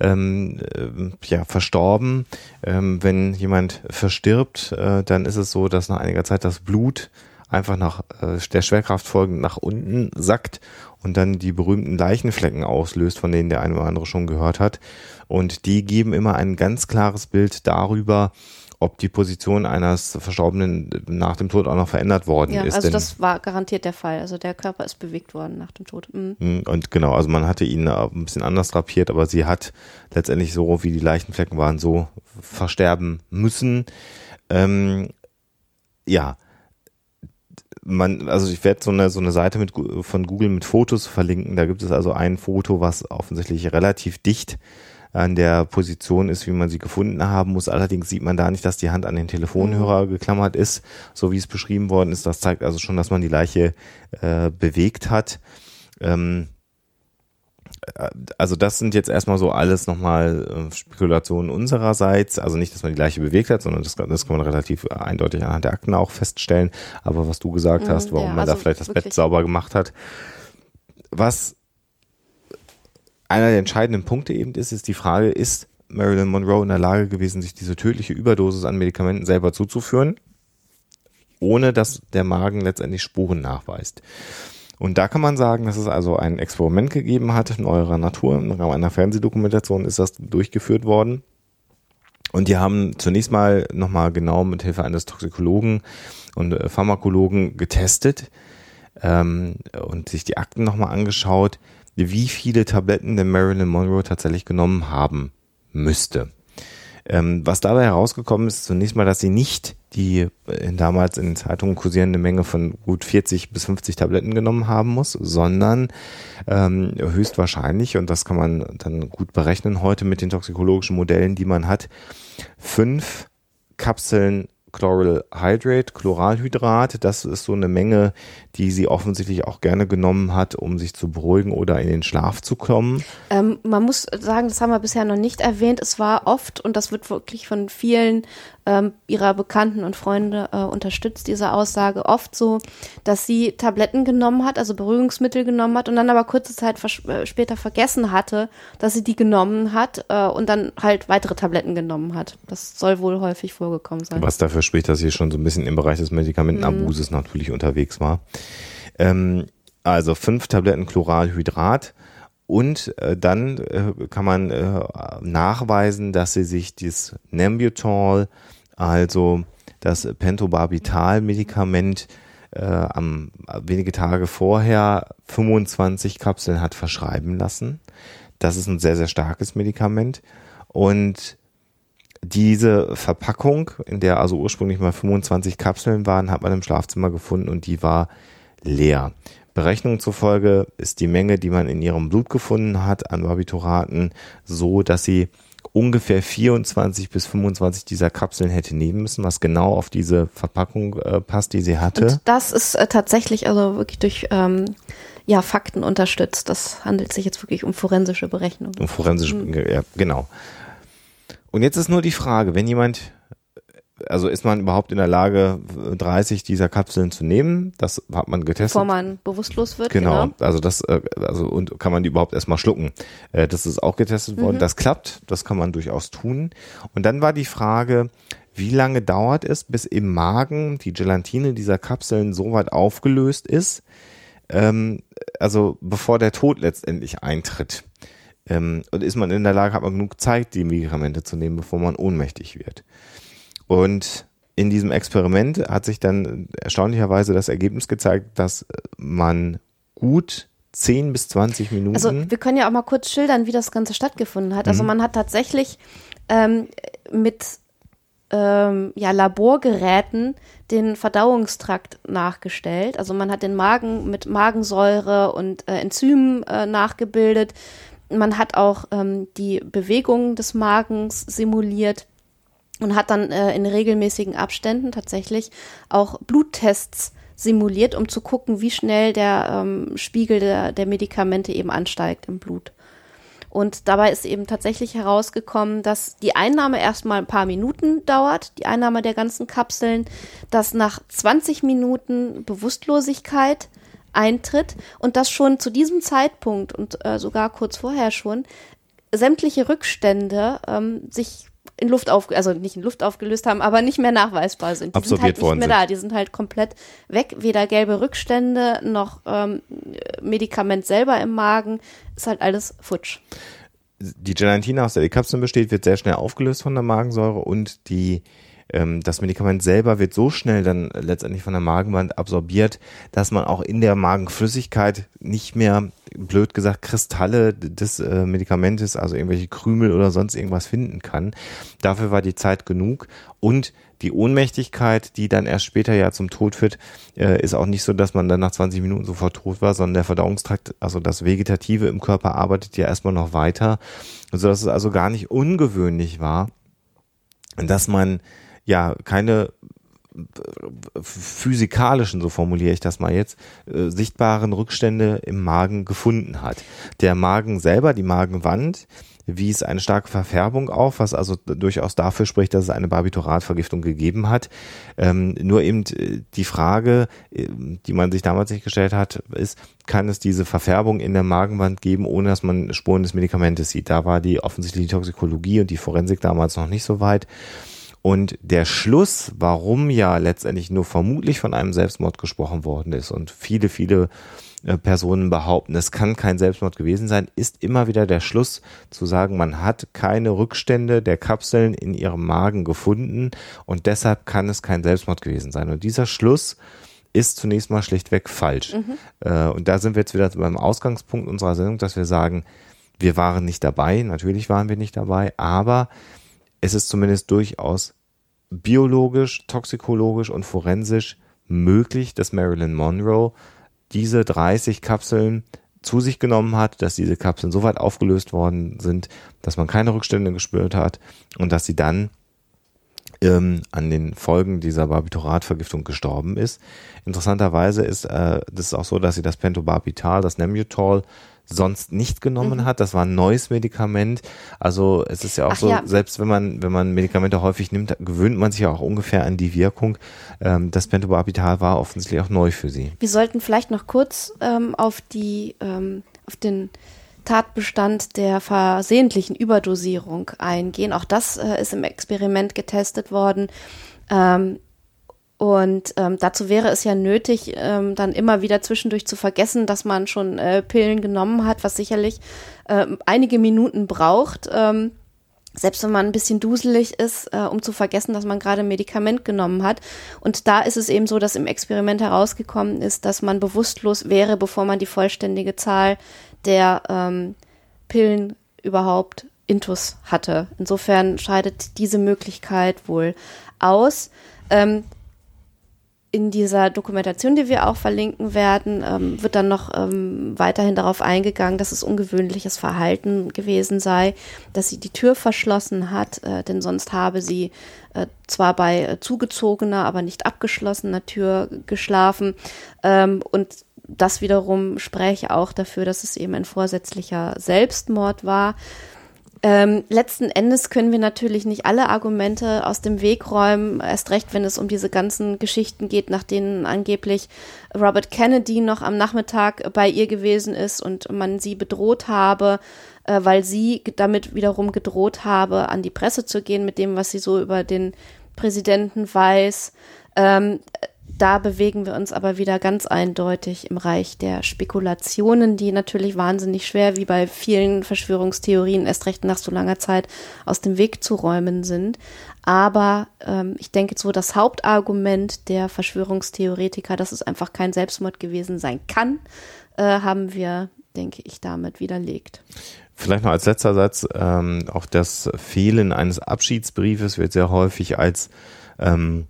ähm, äh, ja, verstorben. Ähm, wenn jemand verstirbt, äh, dann ist es so, dass nach einiger Zeit das Blut einfach nach äh, der Schwerkraft folgend nach unten sackt und dann die berühmten Leichenflecken auslöst, von denen der eine oder andere schon gehört hat. Und die geben immer ein ganz klares Bild darüber, ob die Position eines Verstorbenen nach dem Tod auch noch verändert worden ja, ist. Also das war garantiert der Fall. Also der Körper ist bewegt worden nach dem Tod. Mhm. Und genau, also man hatte ihn ein bisschen anders drapiert, aber sie hat letztendlich so, wie die Leichenflecken waren, so versterben müssen. Ähm, ja, man, also ich werde so eine, so eine Seite mit, von Google mit Fotos verlinken. Da gibt es also ein Foto, was offensichtlich relativ dicht an der Position ist, wie man sie gefunden haben muss. Allerdings sieht man da nicht, dass die Hand an den Telefonhörer mhm. geklammert ist, so wie es beschrieben worden ist. Das zeigt also schon, dass man die Leiche äh, bewegt hat. Ähm, äh, also das sind jetzt erstmal so alles nochmal äh, Spekulationen unsererseits. Also nicht, dass man die Leiche bewegt hat, sondern das, das kann man relativ eindeutig anhand der Akten auch feststellen. Aber was du gesagt mhm, hast, warum ja, man also da vielleicht das Bett sauber gemacht hat. Was einer der entscheidenden Punkte eben ist, ist die Frage, ist Marilyn Monroe in der Lage gewesen, sich diese tödliche Überdosis an Medikamenten selber zuzuführen, ohne dass der Magen letztendlich Spuren nachweist. Und da kann man sagen, dass es also ein Experiment gegeben hat in eurer Natur. Im Rahmen einer Fernsehdokumentation ist das durchgeführt worden. Und die haben zunächst mal nochmal genau mit Hilfe eines Toxikologen und äh, Pharmakologen getestet ähm, und sich die Akten nochmal angeschaut, wie viele Tabletten der Marilyn Monroe tatsächlich genommen haben müsste. Ähm, was dabei herausgekommen ist, zunächst mal, dass sie nicht die in damals in Zeitungen kursierende Menge von gut 40 bis 50 Tabletten genommen haben muss, sondern ähm, höchstwahrscheinlich, und das kann man dann gut berechnen heute mit den toxikologischen Modellen, die man hat, fünf Kapseln Chloral Hydrate, Chloralhydrat. Das ist so eine Menge, die sie offensichtlich auch gerne genommen hat, um sich zu beruhigen oder in den Schlaf zu kommen. Ähm, man muss sagen, das haben wir bisher noch nicht erwähnt. Es war oft, und das wird wirklich von vielen ähm, ihrer Bekannten und Freunde äh, unterstützt, diese Aussage, oft so, dass sie Tabletten genommen hat, also Beruhigungsmittel genommen hat und dann aber kurze Zeit äh, später vergessen hatte, dass sie die genommen hat äh, und dann halt weitere Tabletten genommen hat. Das soll wohl häufig vorgekommen sein. Was dafür spricht, dass sie schon so ein bisschen im Bereich des Medikamentenabuses mhm. natürlich unterwegs war. Ähm, also fünf Tabletten Chloralhydrat. Und äh, dann äh, kann man äh, nachweisen, dass sie sich das Nembutol, also das Pentobarbital-Medikament, äh, am, wenige Tage vorher 25 Kapseln hat verschreiben lassen. Das ist ein sehr, sehr starkes Medikament. Und diese Verpackung, in der also ursprünglich mal 25 Kapseln waren, hat man im Schlafzimmer gefunden und die war leer. Berechnungen zufolge ist die Menge, die man in ihrem Blut gefunden hat an Barbituraten, so, dass sie ungefähr 24 bis 25 dieser Kapseln hätte nehmen müssen, was genau auf diese Verpackung äh, passt, die sie hatte. Und das ist äh, tatsächlich also wirklich durch ähm, ja, Fakten unterstützt. Das handelt sich jetzt wirklich um forensische Berechnungen. Um forensische, ja, genau. Und jetzt ist nur die Frage, wenn jemand also ist man überhaupt in der Lage, 30 dieser Kapseln zu nehmen? Das hat man getestet. Bevor man bewusstlos wird. Genau, genau. also das, äh, also und kann man die überhaupt erstmal schlucken? Äh, das ist auch getestet worden. Mhm. Das klappt, das kann man durchaus tun. Und dann war die Frage, wie lange dauert es, bis im Magen die Gelatine dieser Kapseln so weit aufgelöst ist, ähm, also bevor der Tod letztendlich eintritt. Ähm, und ist man in der Lage, hat man genug Zeit, die Medikamente zu nehmen, bevor man ohnmächtig wird. Und in diesem Experiment hat sich dann erstaunlicherweise das Ergebnis gezeigt, dass man gut 10 bis 20 Minuten. Also wir können ja auch mal kurz schildern, wie das Ganze stattgefunden hat. Also mhm. man hat tatsächlich ähm, mit ähm, ja, Laborgeräten den Verdauungstrakt nachgestellt. Also man hat den Magen mit Magensäure und äh, Enzymen äh, nachgebildet. Man hat auch ähm, die Bewegung des Magens simuliert und hat dann äh, in regelmäßigen Abständen tatsächlich auch Bluttests simuliert, um zu gucken, wie schnell der ähm, Spiegel der, der Medikamente eben ansteigt im Blut. Und dabei ist eben tatsächlich herausgekommen, dass die Einnahme erstmal ein paar Minuten dauert, die Einnahme der ganzen Kapseln, dass nach 20 Minuten Bewusstlosigkeit eintritt und dass schon zu diesem Zeitpunkt und äh, sogar kurz vorher schon sämtliche Rückstände ähm, sich in Luft auf, also nicht in Luft aufgelöst haben, aber nicht mehr nachweisbar sind. Die Absorbiert sind halt nicht mehr sind. da, die sind halt komplett weg. Weder gelbe Rückstände noch ähm, Medikament selber im Magen, ist halt alles futsch. Die Gelatine, aus der die Kapseln besteht, wird sehr schnell aufgelöst von der Magensäure und die ähm, das Medikament selber wird so schnell dann letztendlich von der Magenwand absorbiert, dass man auch in der Magenflüssigkeit nicht mehr, blöd gesagt, Kristalle des äh, Medikamentes, also irgendwelche Krümel oder sonst irgendwas finden kann. Dafür war die Zeit genug und die Ohnmächtigkeit, die dann erst später ja zum Tod führt, äh, ist auch nicht so, dass man dann nach 20 Minuten sofort tot war, sondern der Verdauungstrakt, also das Vegetative im Körper arbeitet ja erstmal noch weiter, sodass es also gar nicht ungewöhnlich war, dass man ja keine physikalischen, so formuliere ich das mal jetzt, äh, sichtbaren Rückstände im Magen gefunden hat. Der Magen selber, die Magenwand, wies eine starke Verfärbung auf, was also durchaus dafür spricht, dass es eine Barbituratvergiftung gegeben hat. Ähm, nur eben äh, die Frage, äh, die man sich damals nicht gestellt hat, ist, kann es diese Verfärbung in der Magenwand geben, ohne dass man Spuren des Medikamentes sieht? Da war die offensichtlich die Toxikologie und die Forensik damals noch nicht so weit. Und der Schluss, warum ja letztendlich nur vermutlich von einem Selbstmord gesprochen worden ist und viele, viele äh, Personen behaupten, es kann kein Selbstmord gewesen sein, ist immer wieder der Schluss zu sagen, man hat keine Rückstände der Kapseln in ihrem Magen gefunden und deshalb kann es kein Selbstmord gewesen sein. Und dieser Schluss ist zunächst mal schlichtweg falsch. Mhm. Äh, und da sind wir jetzt wieder beim Ausgangspunkt unserer Sendung, dass wir sagen, wir waren nicht dabei, natürlich waren wir nicht dabei, aber es ist zumindest durchaus biologisch, toxikologisch und forensisch möglich, dass Marilyn Monroe diese 30 Kapseln zu sich genommen hat, dass diese Kapseln so weit aufgelöst worden sind, dass man keine Rückstände gespürt hat und dass sie dann ähm, an den Folgen dieser Barbituratvergiftung gestorben ist. Interessanterweise ist äh, auch so, dass sie das Pentobarbital, das Nembutal, sonst nicht genommen mhm. hat. Das war ein neues Medikament. Also es ist ja auch Ach, so, ja. selbst wenn man, wenn man Medikamente häufig nimmt, gewöhnt man sich ja auch ungefähr an die Wirkung. Ähm, das Pentobarbital war offensichtlich auch neu für sie. Wir sollten vielleicht noch kurz ähm, auf die, ähm, auf den Tatbestand der versehentlichen Überdosierung eingehen. Auch das äh, ist im Experiment getestet worden. Ähm, Und ähm, dazu wäre es ja nötig, ähm, dann immer wieder zwischendurch zu vergessen, dass man schon äh, Pillen genommen hat, was sicherlich äh, einige Minuten braucht. Ähm, selbst wenn man ein bisschen duselig ist, äh, um zu vergessen, dass man gerade ein Medikament genommen hat. Und da ist es eben so, dass im Experiment herausgekommen ist, dass man bewusstlos wäre, bevor man die vollständige Zahl der ähm, Pillen überhaupt intus hatte. Insofern scheidet diese Möglichkeit wohl aus. Ähm, in dieser Dokumentation, die wir auch verlinken werden, ähm, wird dann noch ähm, weiterhin darauf eingegangen, dass es ungewöhnliches Verhalten gewesen sei, dass sie die Tür verschlossen hat, äh, denn sonst habe sie äh, zwar bei äh, zugezogener, aber nicht abgeschlossener Tür geschlafen ähm, und das wiederum spräche auch dafür, dass es eben ein vorsätzlicher Selbstmord war. Ähm, letzten Endes können wir natürlich nicht alle Argumente aus dem Weg räumen, erst recht, wenn es um diese ganzen Geschichten geht, nach denen angeblich Robert Kennedy noch am Nachmittag bei ihr gewesen ist und man sie bedroht habe, äh, weil sie damit wiederum gedroht habe, an die Presse zu gehen mit dem, was sie so über den Präsidenten weiß. Ähm, da bewegen wir uns aber wieder ganz eindeutig im Reich der Spekulationen, die natürlich wahnsinnig schwer, wie bei vielen Verschwörungstheorien, erst recht nach so langer Zeit aus dem Weg zu räumen sind. Aber ähm, ich denke, so das Hauptargument der Verschwörungstheoretiker, dass es einfach kein Selbstmord gewesen sein kann, äh, haben wir, denke ich, damit widerlegt. Vielleicht noch als letzter Satz, ähm, auch das Fehlen eines Abschiedsbriefes wird sehr häufig als ähm,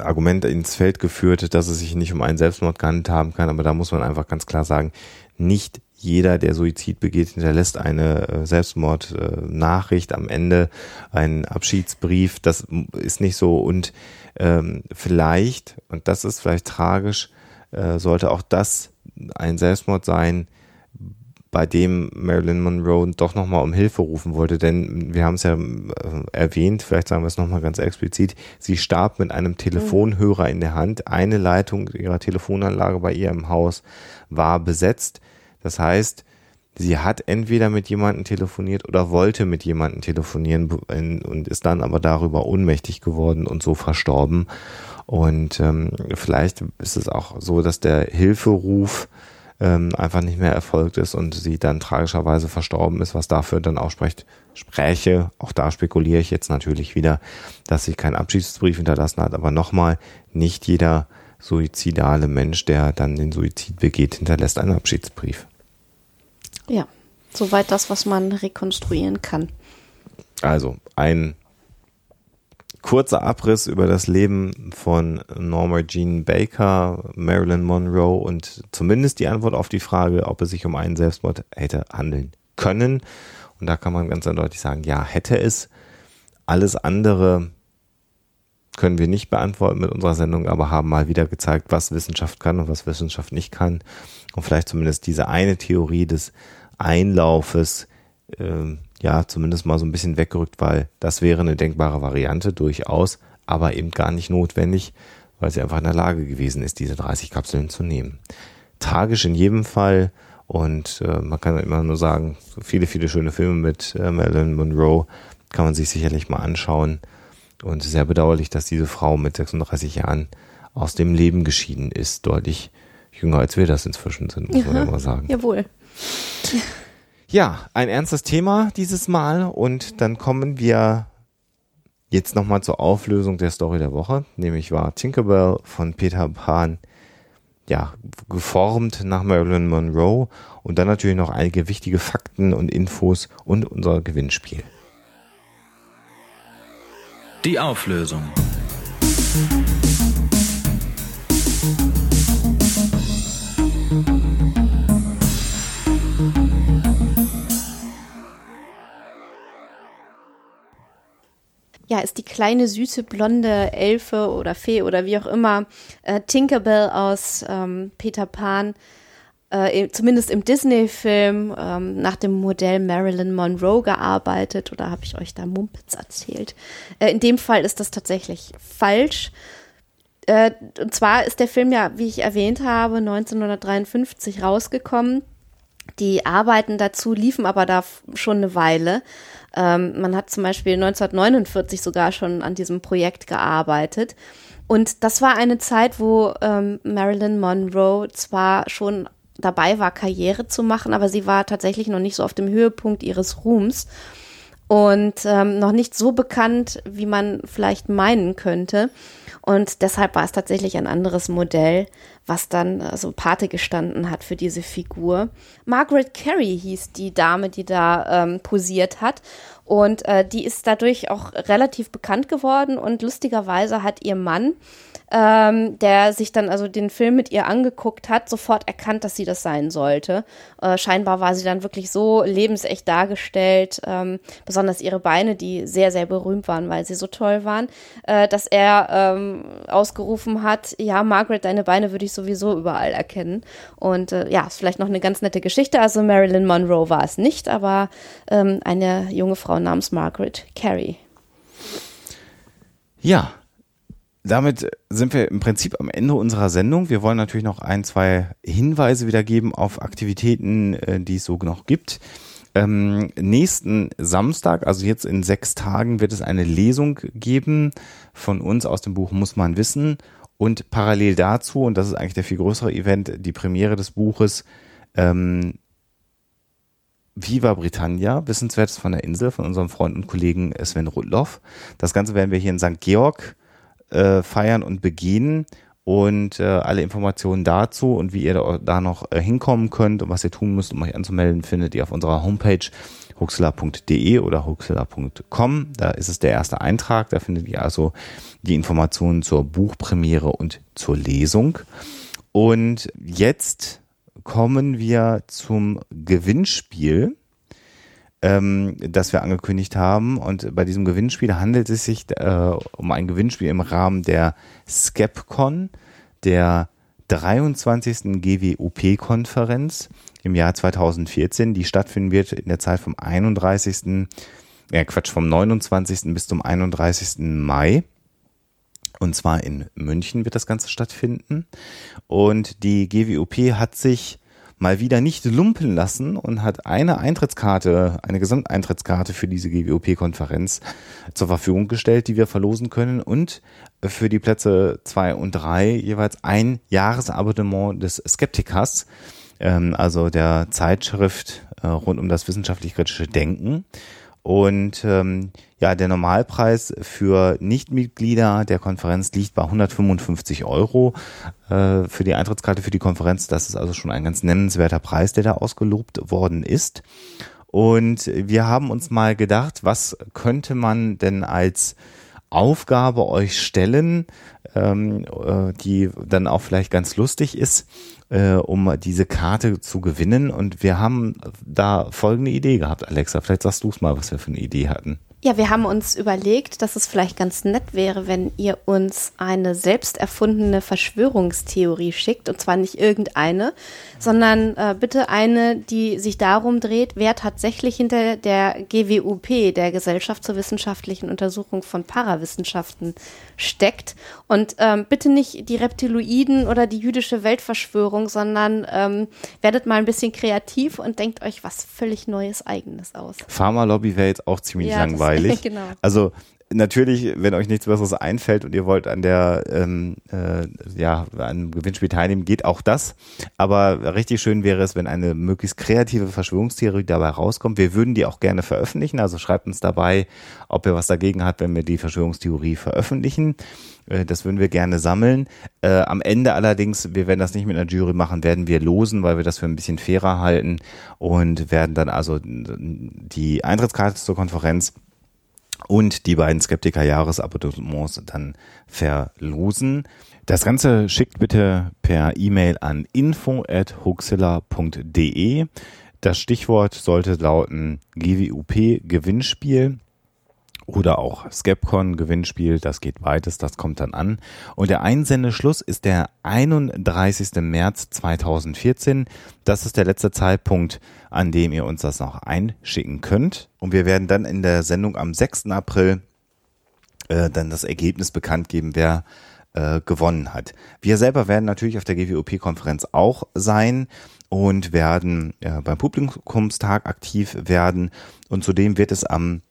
Argument ins Feld geführt, dass es sich nicht um einen Selbstmord gehandelt haben kann, aber da muss man einfach ganz klar sagen, nicht jeder, der Suizid begeht, hinterlässt eine äh, Selbstmordnachricht am Ende, einen Abschiedsbrief. Das ist nicht so. Und ähm, vielleicht, und das ist vielleicht tragisch, äh, sollte auch das ein Selbstmord sein, bei dem Marilyn Monroe doch nochmal um Hilfe rufen wollte, denn wir haben es ja äh, erwähnt, vielleicht sagen wir es nochmal ganz explizit, sie starb mit einem Telefonhörer in der Hand. Eine Leitung ihrer Telefonanlage bei ihr im Haus war besetzt. Das heißt, sie hat entweder mit jemandem telefoniert oder wollte mit jemandem telefonieren und ist dann aber darüber ohnmächtig geworden und so verstorben. Und ähm, vielleicht ist es auch so, dass der Hilferuf ähm, einfach nicht mehr erfolgt ist und sie dann tragischerweise verstorben ist, was dafür dann auch spricht, spräche, auch da spekuliere ich jetzt natürlich wieder, dass sie keinen Abschiedsbrief hinterlassen hat, aber nochmal, nicht jeder suizidale Mensch, der dann den Suizid begeht, hinterlässt einen Abschiedsbrief. Ja, soweit das, was man rekonstruieren kann. Also ein kurzer Abriss über das Leben von Norma Jean Baker, Marilyn Monroe und zumindest die Antwort auf die Frage, ob es sich um einen Selbstmord hätte handeln können. Und da kann man ganz eindeutig sagen, ja, hätte es. Alles andere können wir nicht beantworten mit unserer Sendung, aber haben mal wieder gezeigt, was Wissenschaft kann und was Wissenschaft nicht kann. Und vielleicht zumindest diese eine Theorie des Einlaufes äh, ja zumindest mal so ein bisschen weggerückt, weil das wäre eine denkbare Variante durchaus, aber eben gar nicht notwendig, weil sie einfach in der Lage gewesen ist, diese 30 Kapseln zu nehmen. Tragisch in jedem Fall und äh, man kann immer nur sagen, viele, viele schöne Filme mit äh, Marilyn Monroe kann man sich sicherlich mal anschauen und sehr bedauerlich, dass diese Frau mit 36 Jahren aus dem Leben geschieden ist, deutlich jünger als wir das inzwischen sind, muss man ja mal sagen. Jawohl. Ja, ein ernstes Thema dieses Mal und dann kommen wir jetzt nochmal zur Auflösung der Story der Woche, nämlich war Tinkerbell von Peter Pan ja, geformt nach Marilyn Monroe und dann natürlich noch einige wichtige Fakten und Infos und unser Gewinnspiel. Die Auflösung. Ja, ist die kleine, süße, blonde Elfe oder Fee oder wie auch immer, äh, Tinkerbell aus ähm, Peter Pan, äh, zumindest im Disney-Film, ähm, nach dem Modell Marilyn Monroe gearbeitet oder habe ich euch da Mumpitz erzählt? Äh, in dem Fall ist das tatsächlich falsch. Äh, und zwar ist der Film ja, wie ich erwähnt habe, 1953 rausgekommen Die Arbeiten dazu liefen aber da schon eine Weile. Ähm, man hat zum Beispiel 1949 sogar schon an diesem Projekt gearbeitet. Und das war eine Zeit, wo ähm, Marilyn Monroe zwar schon dabei war, Karriere zu machen, aber sie war tatsächlich noch nicht so auf dem Höhepunkt ihres Ruhms und ähm, noch nicht so bekannt, wie man vielleicht meinen könnte. Und deshalb war es tatsächlich ein anderes Modell, was dann äh, so Pate gestanden hat für diese Figur. Margaret Carey hieß die Dame, die da ähm, posiert hat. Und äh, die ist dadurch auch relativ bekannt geworden. Und lustigerweise hat ihr Mann, ähm, der sich dann also den Film mit ihr angeguckt hat, sofort erkannt, dass sie das sein sollte. Äh, scheinbar war sie dann wirklich so lebensecht dargestellt, ähm, besonders ihre Beine, die sehr, sehr berühmt waren, weil sie so toll waren, äh, dass er ähm, ausgerufen hat, ja, Margaret, deine Beine würde ich sowieso überall erkennen. Und äh, ja, ist vielleicht noch eine ganz nette Geschichte. Also Marilyn Monroe war es nicht, aber ähm, eine junge Frau namens Margaret Carey. Ja, damit sind wir im Prinzip am Ende unserer Sendung. Wir wollen natürlich noch ein, zwei Hinweise wiedergeben auf Aktivitäten, äh, die es so noch gibt. Ähm, nächsten Samstag, also jetzt in sechs Tagen, wird es eine Lesung geben von uns aus dem Buch Muss man wissen. Und parallel dazu, und das ist eigentlich der viel größere Event, die Premiere des Buches ähm, Viva Britannia, Wissenswertes von der Insel, von unserem Freund und Kollegen Sven Rudloff. Das Ganze werden wir hier in St. Georg äh, feiern und begehen. Und äh, alle Informationen dazu und wie ihr da, da noch äh, hinkommen könnt und was ihr tun müsst, um euch anzumelden, findet ihr auf unserer Homepage huxela.de oder huxela.com. Da ist es der erste Eintrag. Da findet ihr also die Informationen zur Buchpremiere und zur Lesung. Und jetzt kommen wir zum Gewinnspiel, ähm, das wir angekündigt haben. Und bei diesem Gewinnspiel handelt es sich äh, um ein Gewinnspiel im Rahmen der Skepcon, der 23. GWOP-Konferenz im Jahr 2014, die stattfinden wird in der Zeit vom 31. Ja, Quatsch, vom 29. bis zum 31. Mai. Und zwar in München wird das Ganze stattfinden. Und die GWOP hat sich mal wieder nicht lumpen lassen und hat eine Eintrittskarte, eine Gesamteintrittskarte für diese GWOP-Konferenz zur Verfügung gestellt, die wir verlosen können und für die Plätze zwei und drei jeweils ein Jahresabonnement des Skeptikers, ähm, also der Zeitschrift äh, rund um das wissenschaftlich-kritische Denken. Und ähm, ja, der Normalpreis für Nichtmitglieder der Konferenz liegt bei 155 Euro äh, für die Eintrittskarte für die Konferenz. Das ist also schon ein ganz nennenswerter Preis, der da ausgelobt worden ist. Und wir haben uns mal gedacht, was könnte man denn als Aufgabe euch stellen, ähm, äh, die dann auch vielleicht ganz lustig ist, äh, um diese Karte zu gewinnen. Und wir haben da folgende Idee gehabt, Alexa. Vielleicht sagst du es mal, was wir für eine Idee hatten. Ja, wir haben uns überlegt, dass es vielleicht ganz nett wäre, wenn ihr uns eine selbst erfundene Verschwörungstheorie schickt. Und zwar nicht irgendeine, sondern äh, bitte eine, die sich darum dreht, wer tatsächlich hinter der GWUP, der Gesellschaft zur wissenschaftlichen Untersuchung von Parawissenschaften, steckt. Und ähm, bitte nicht die Reptiloiden oder die jüdische Weltverschwörung, sondern ähm, werdet mal ein bisschen kreativ und denkt euch was völlig Neues, Eigenes aus. Pharma-Lobby wäre jetzt auch ziemlich Ja, das- langweilig. (laughs) genau. Also natürlich, wenn euch nichts Besseres einfällt und ihr wollt an der ähm, äh, ja an einem Gewinnspiel teilnehmen, geht auch das. Aber richtig schön wäre es, wenn eine möglichst kreative Verschwörungstheorie dabei rauskommt. Wir würden die auch gerne veröffentlichen. Also schreibt uns dabei, ob ihr was dagegen habt, wenn wir die Verschwörungstheorie veröffentlichen. Äh, Das würden wir gerne sammeln. Äh, am Ende allerdings, wir werden das nicht mit einer Jury machen, werden wir losen, weil wir das für ein bisschen fairer halten und werden dann also die Eintrittskarte zur Konferenz und die beiden Skeptiker-Jahresabonnements dann verlosen. Das Ganze schickt bitte per E-Mail an info.huxilla.de. Das Stichwort sollte lauten GWUP Gewinnspiel oder auch Skepcon Gewinnspiel, das geht beides, das kommt dann an. Und der Einsendeschluss ist der 31. März 2014. Das ist der letzte Zeitpunkt, an dem ihr uns das noch einschicken könnt. Und wir werden dann in der Sendung am 6. April äh, dann das Ergebnis bekannt geben, wer äh, gewonnen hat. Wir selber werden natürlich auf der GWOP-Konferenz auch sein und werden äh, beim Publikumstag aktiv werden. Und zudem wird es am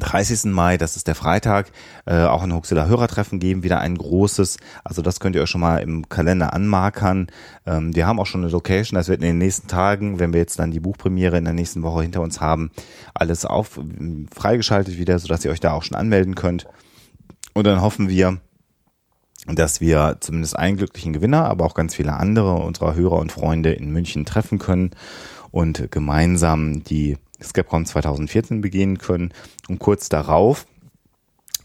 30. Mai, das ist der Freitag, äh, auch ein Huxilla Hörertreffen geben, wieder ein großes. Also das könnt ihr euch schon mal im Kalender anmarkern. Ähm, wir haben auch schon eine Location, das wird in den nächsten Tagen, wenn wir jetzt dann die Buchpremiere in der nächsten Woche hinter uns haben, alles auf freigeschaltet wieder, sodass ihr euch da auch schon anmelden könnt. Und dann hoffen wir, dass wir zumindest einen glücklichen Gewinner, aber auch ganz viele andere unserer Hörer und Freunde in München treffen können und gemeinsam die Skepcon 2014 begehen können. Und kurz darauf,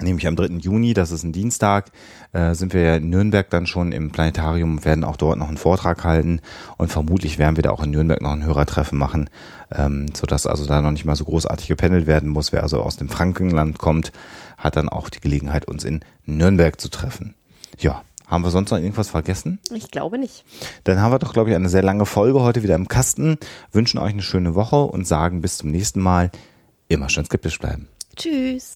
nämlich am 3. Juni, das ist ein Dienstag, äh, sind wir in Nürnberg dann schon im Planetarium, werden auch dort noch einen Vortrag halten und vermutlich werden wir da auch in Nürnberg noch ein Hörertreffen machen, ähm, sodass also da noch nicht mal so großartig gependelt werden muss. Wer also aus dem Frankenland kommt, hat dann auch die Gelegenheit, uns in Nürnberg zu treffen. Ja, haben wir sonst noch irgendwas vergessen? Ich glaube nicht. Dann haben wir doch, glaube ich, eine sehr lange Folge heute wieder im Kasten. Wünschen euch eine schöne Woche und sagen bis zum nächsten Mal. Immer schön skeptisch bleiben. Tschüss.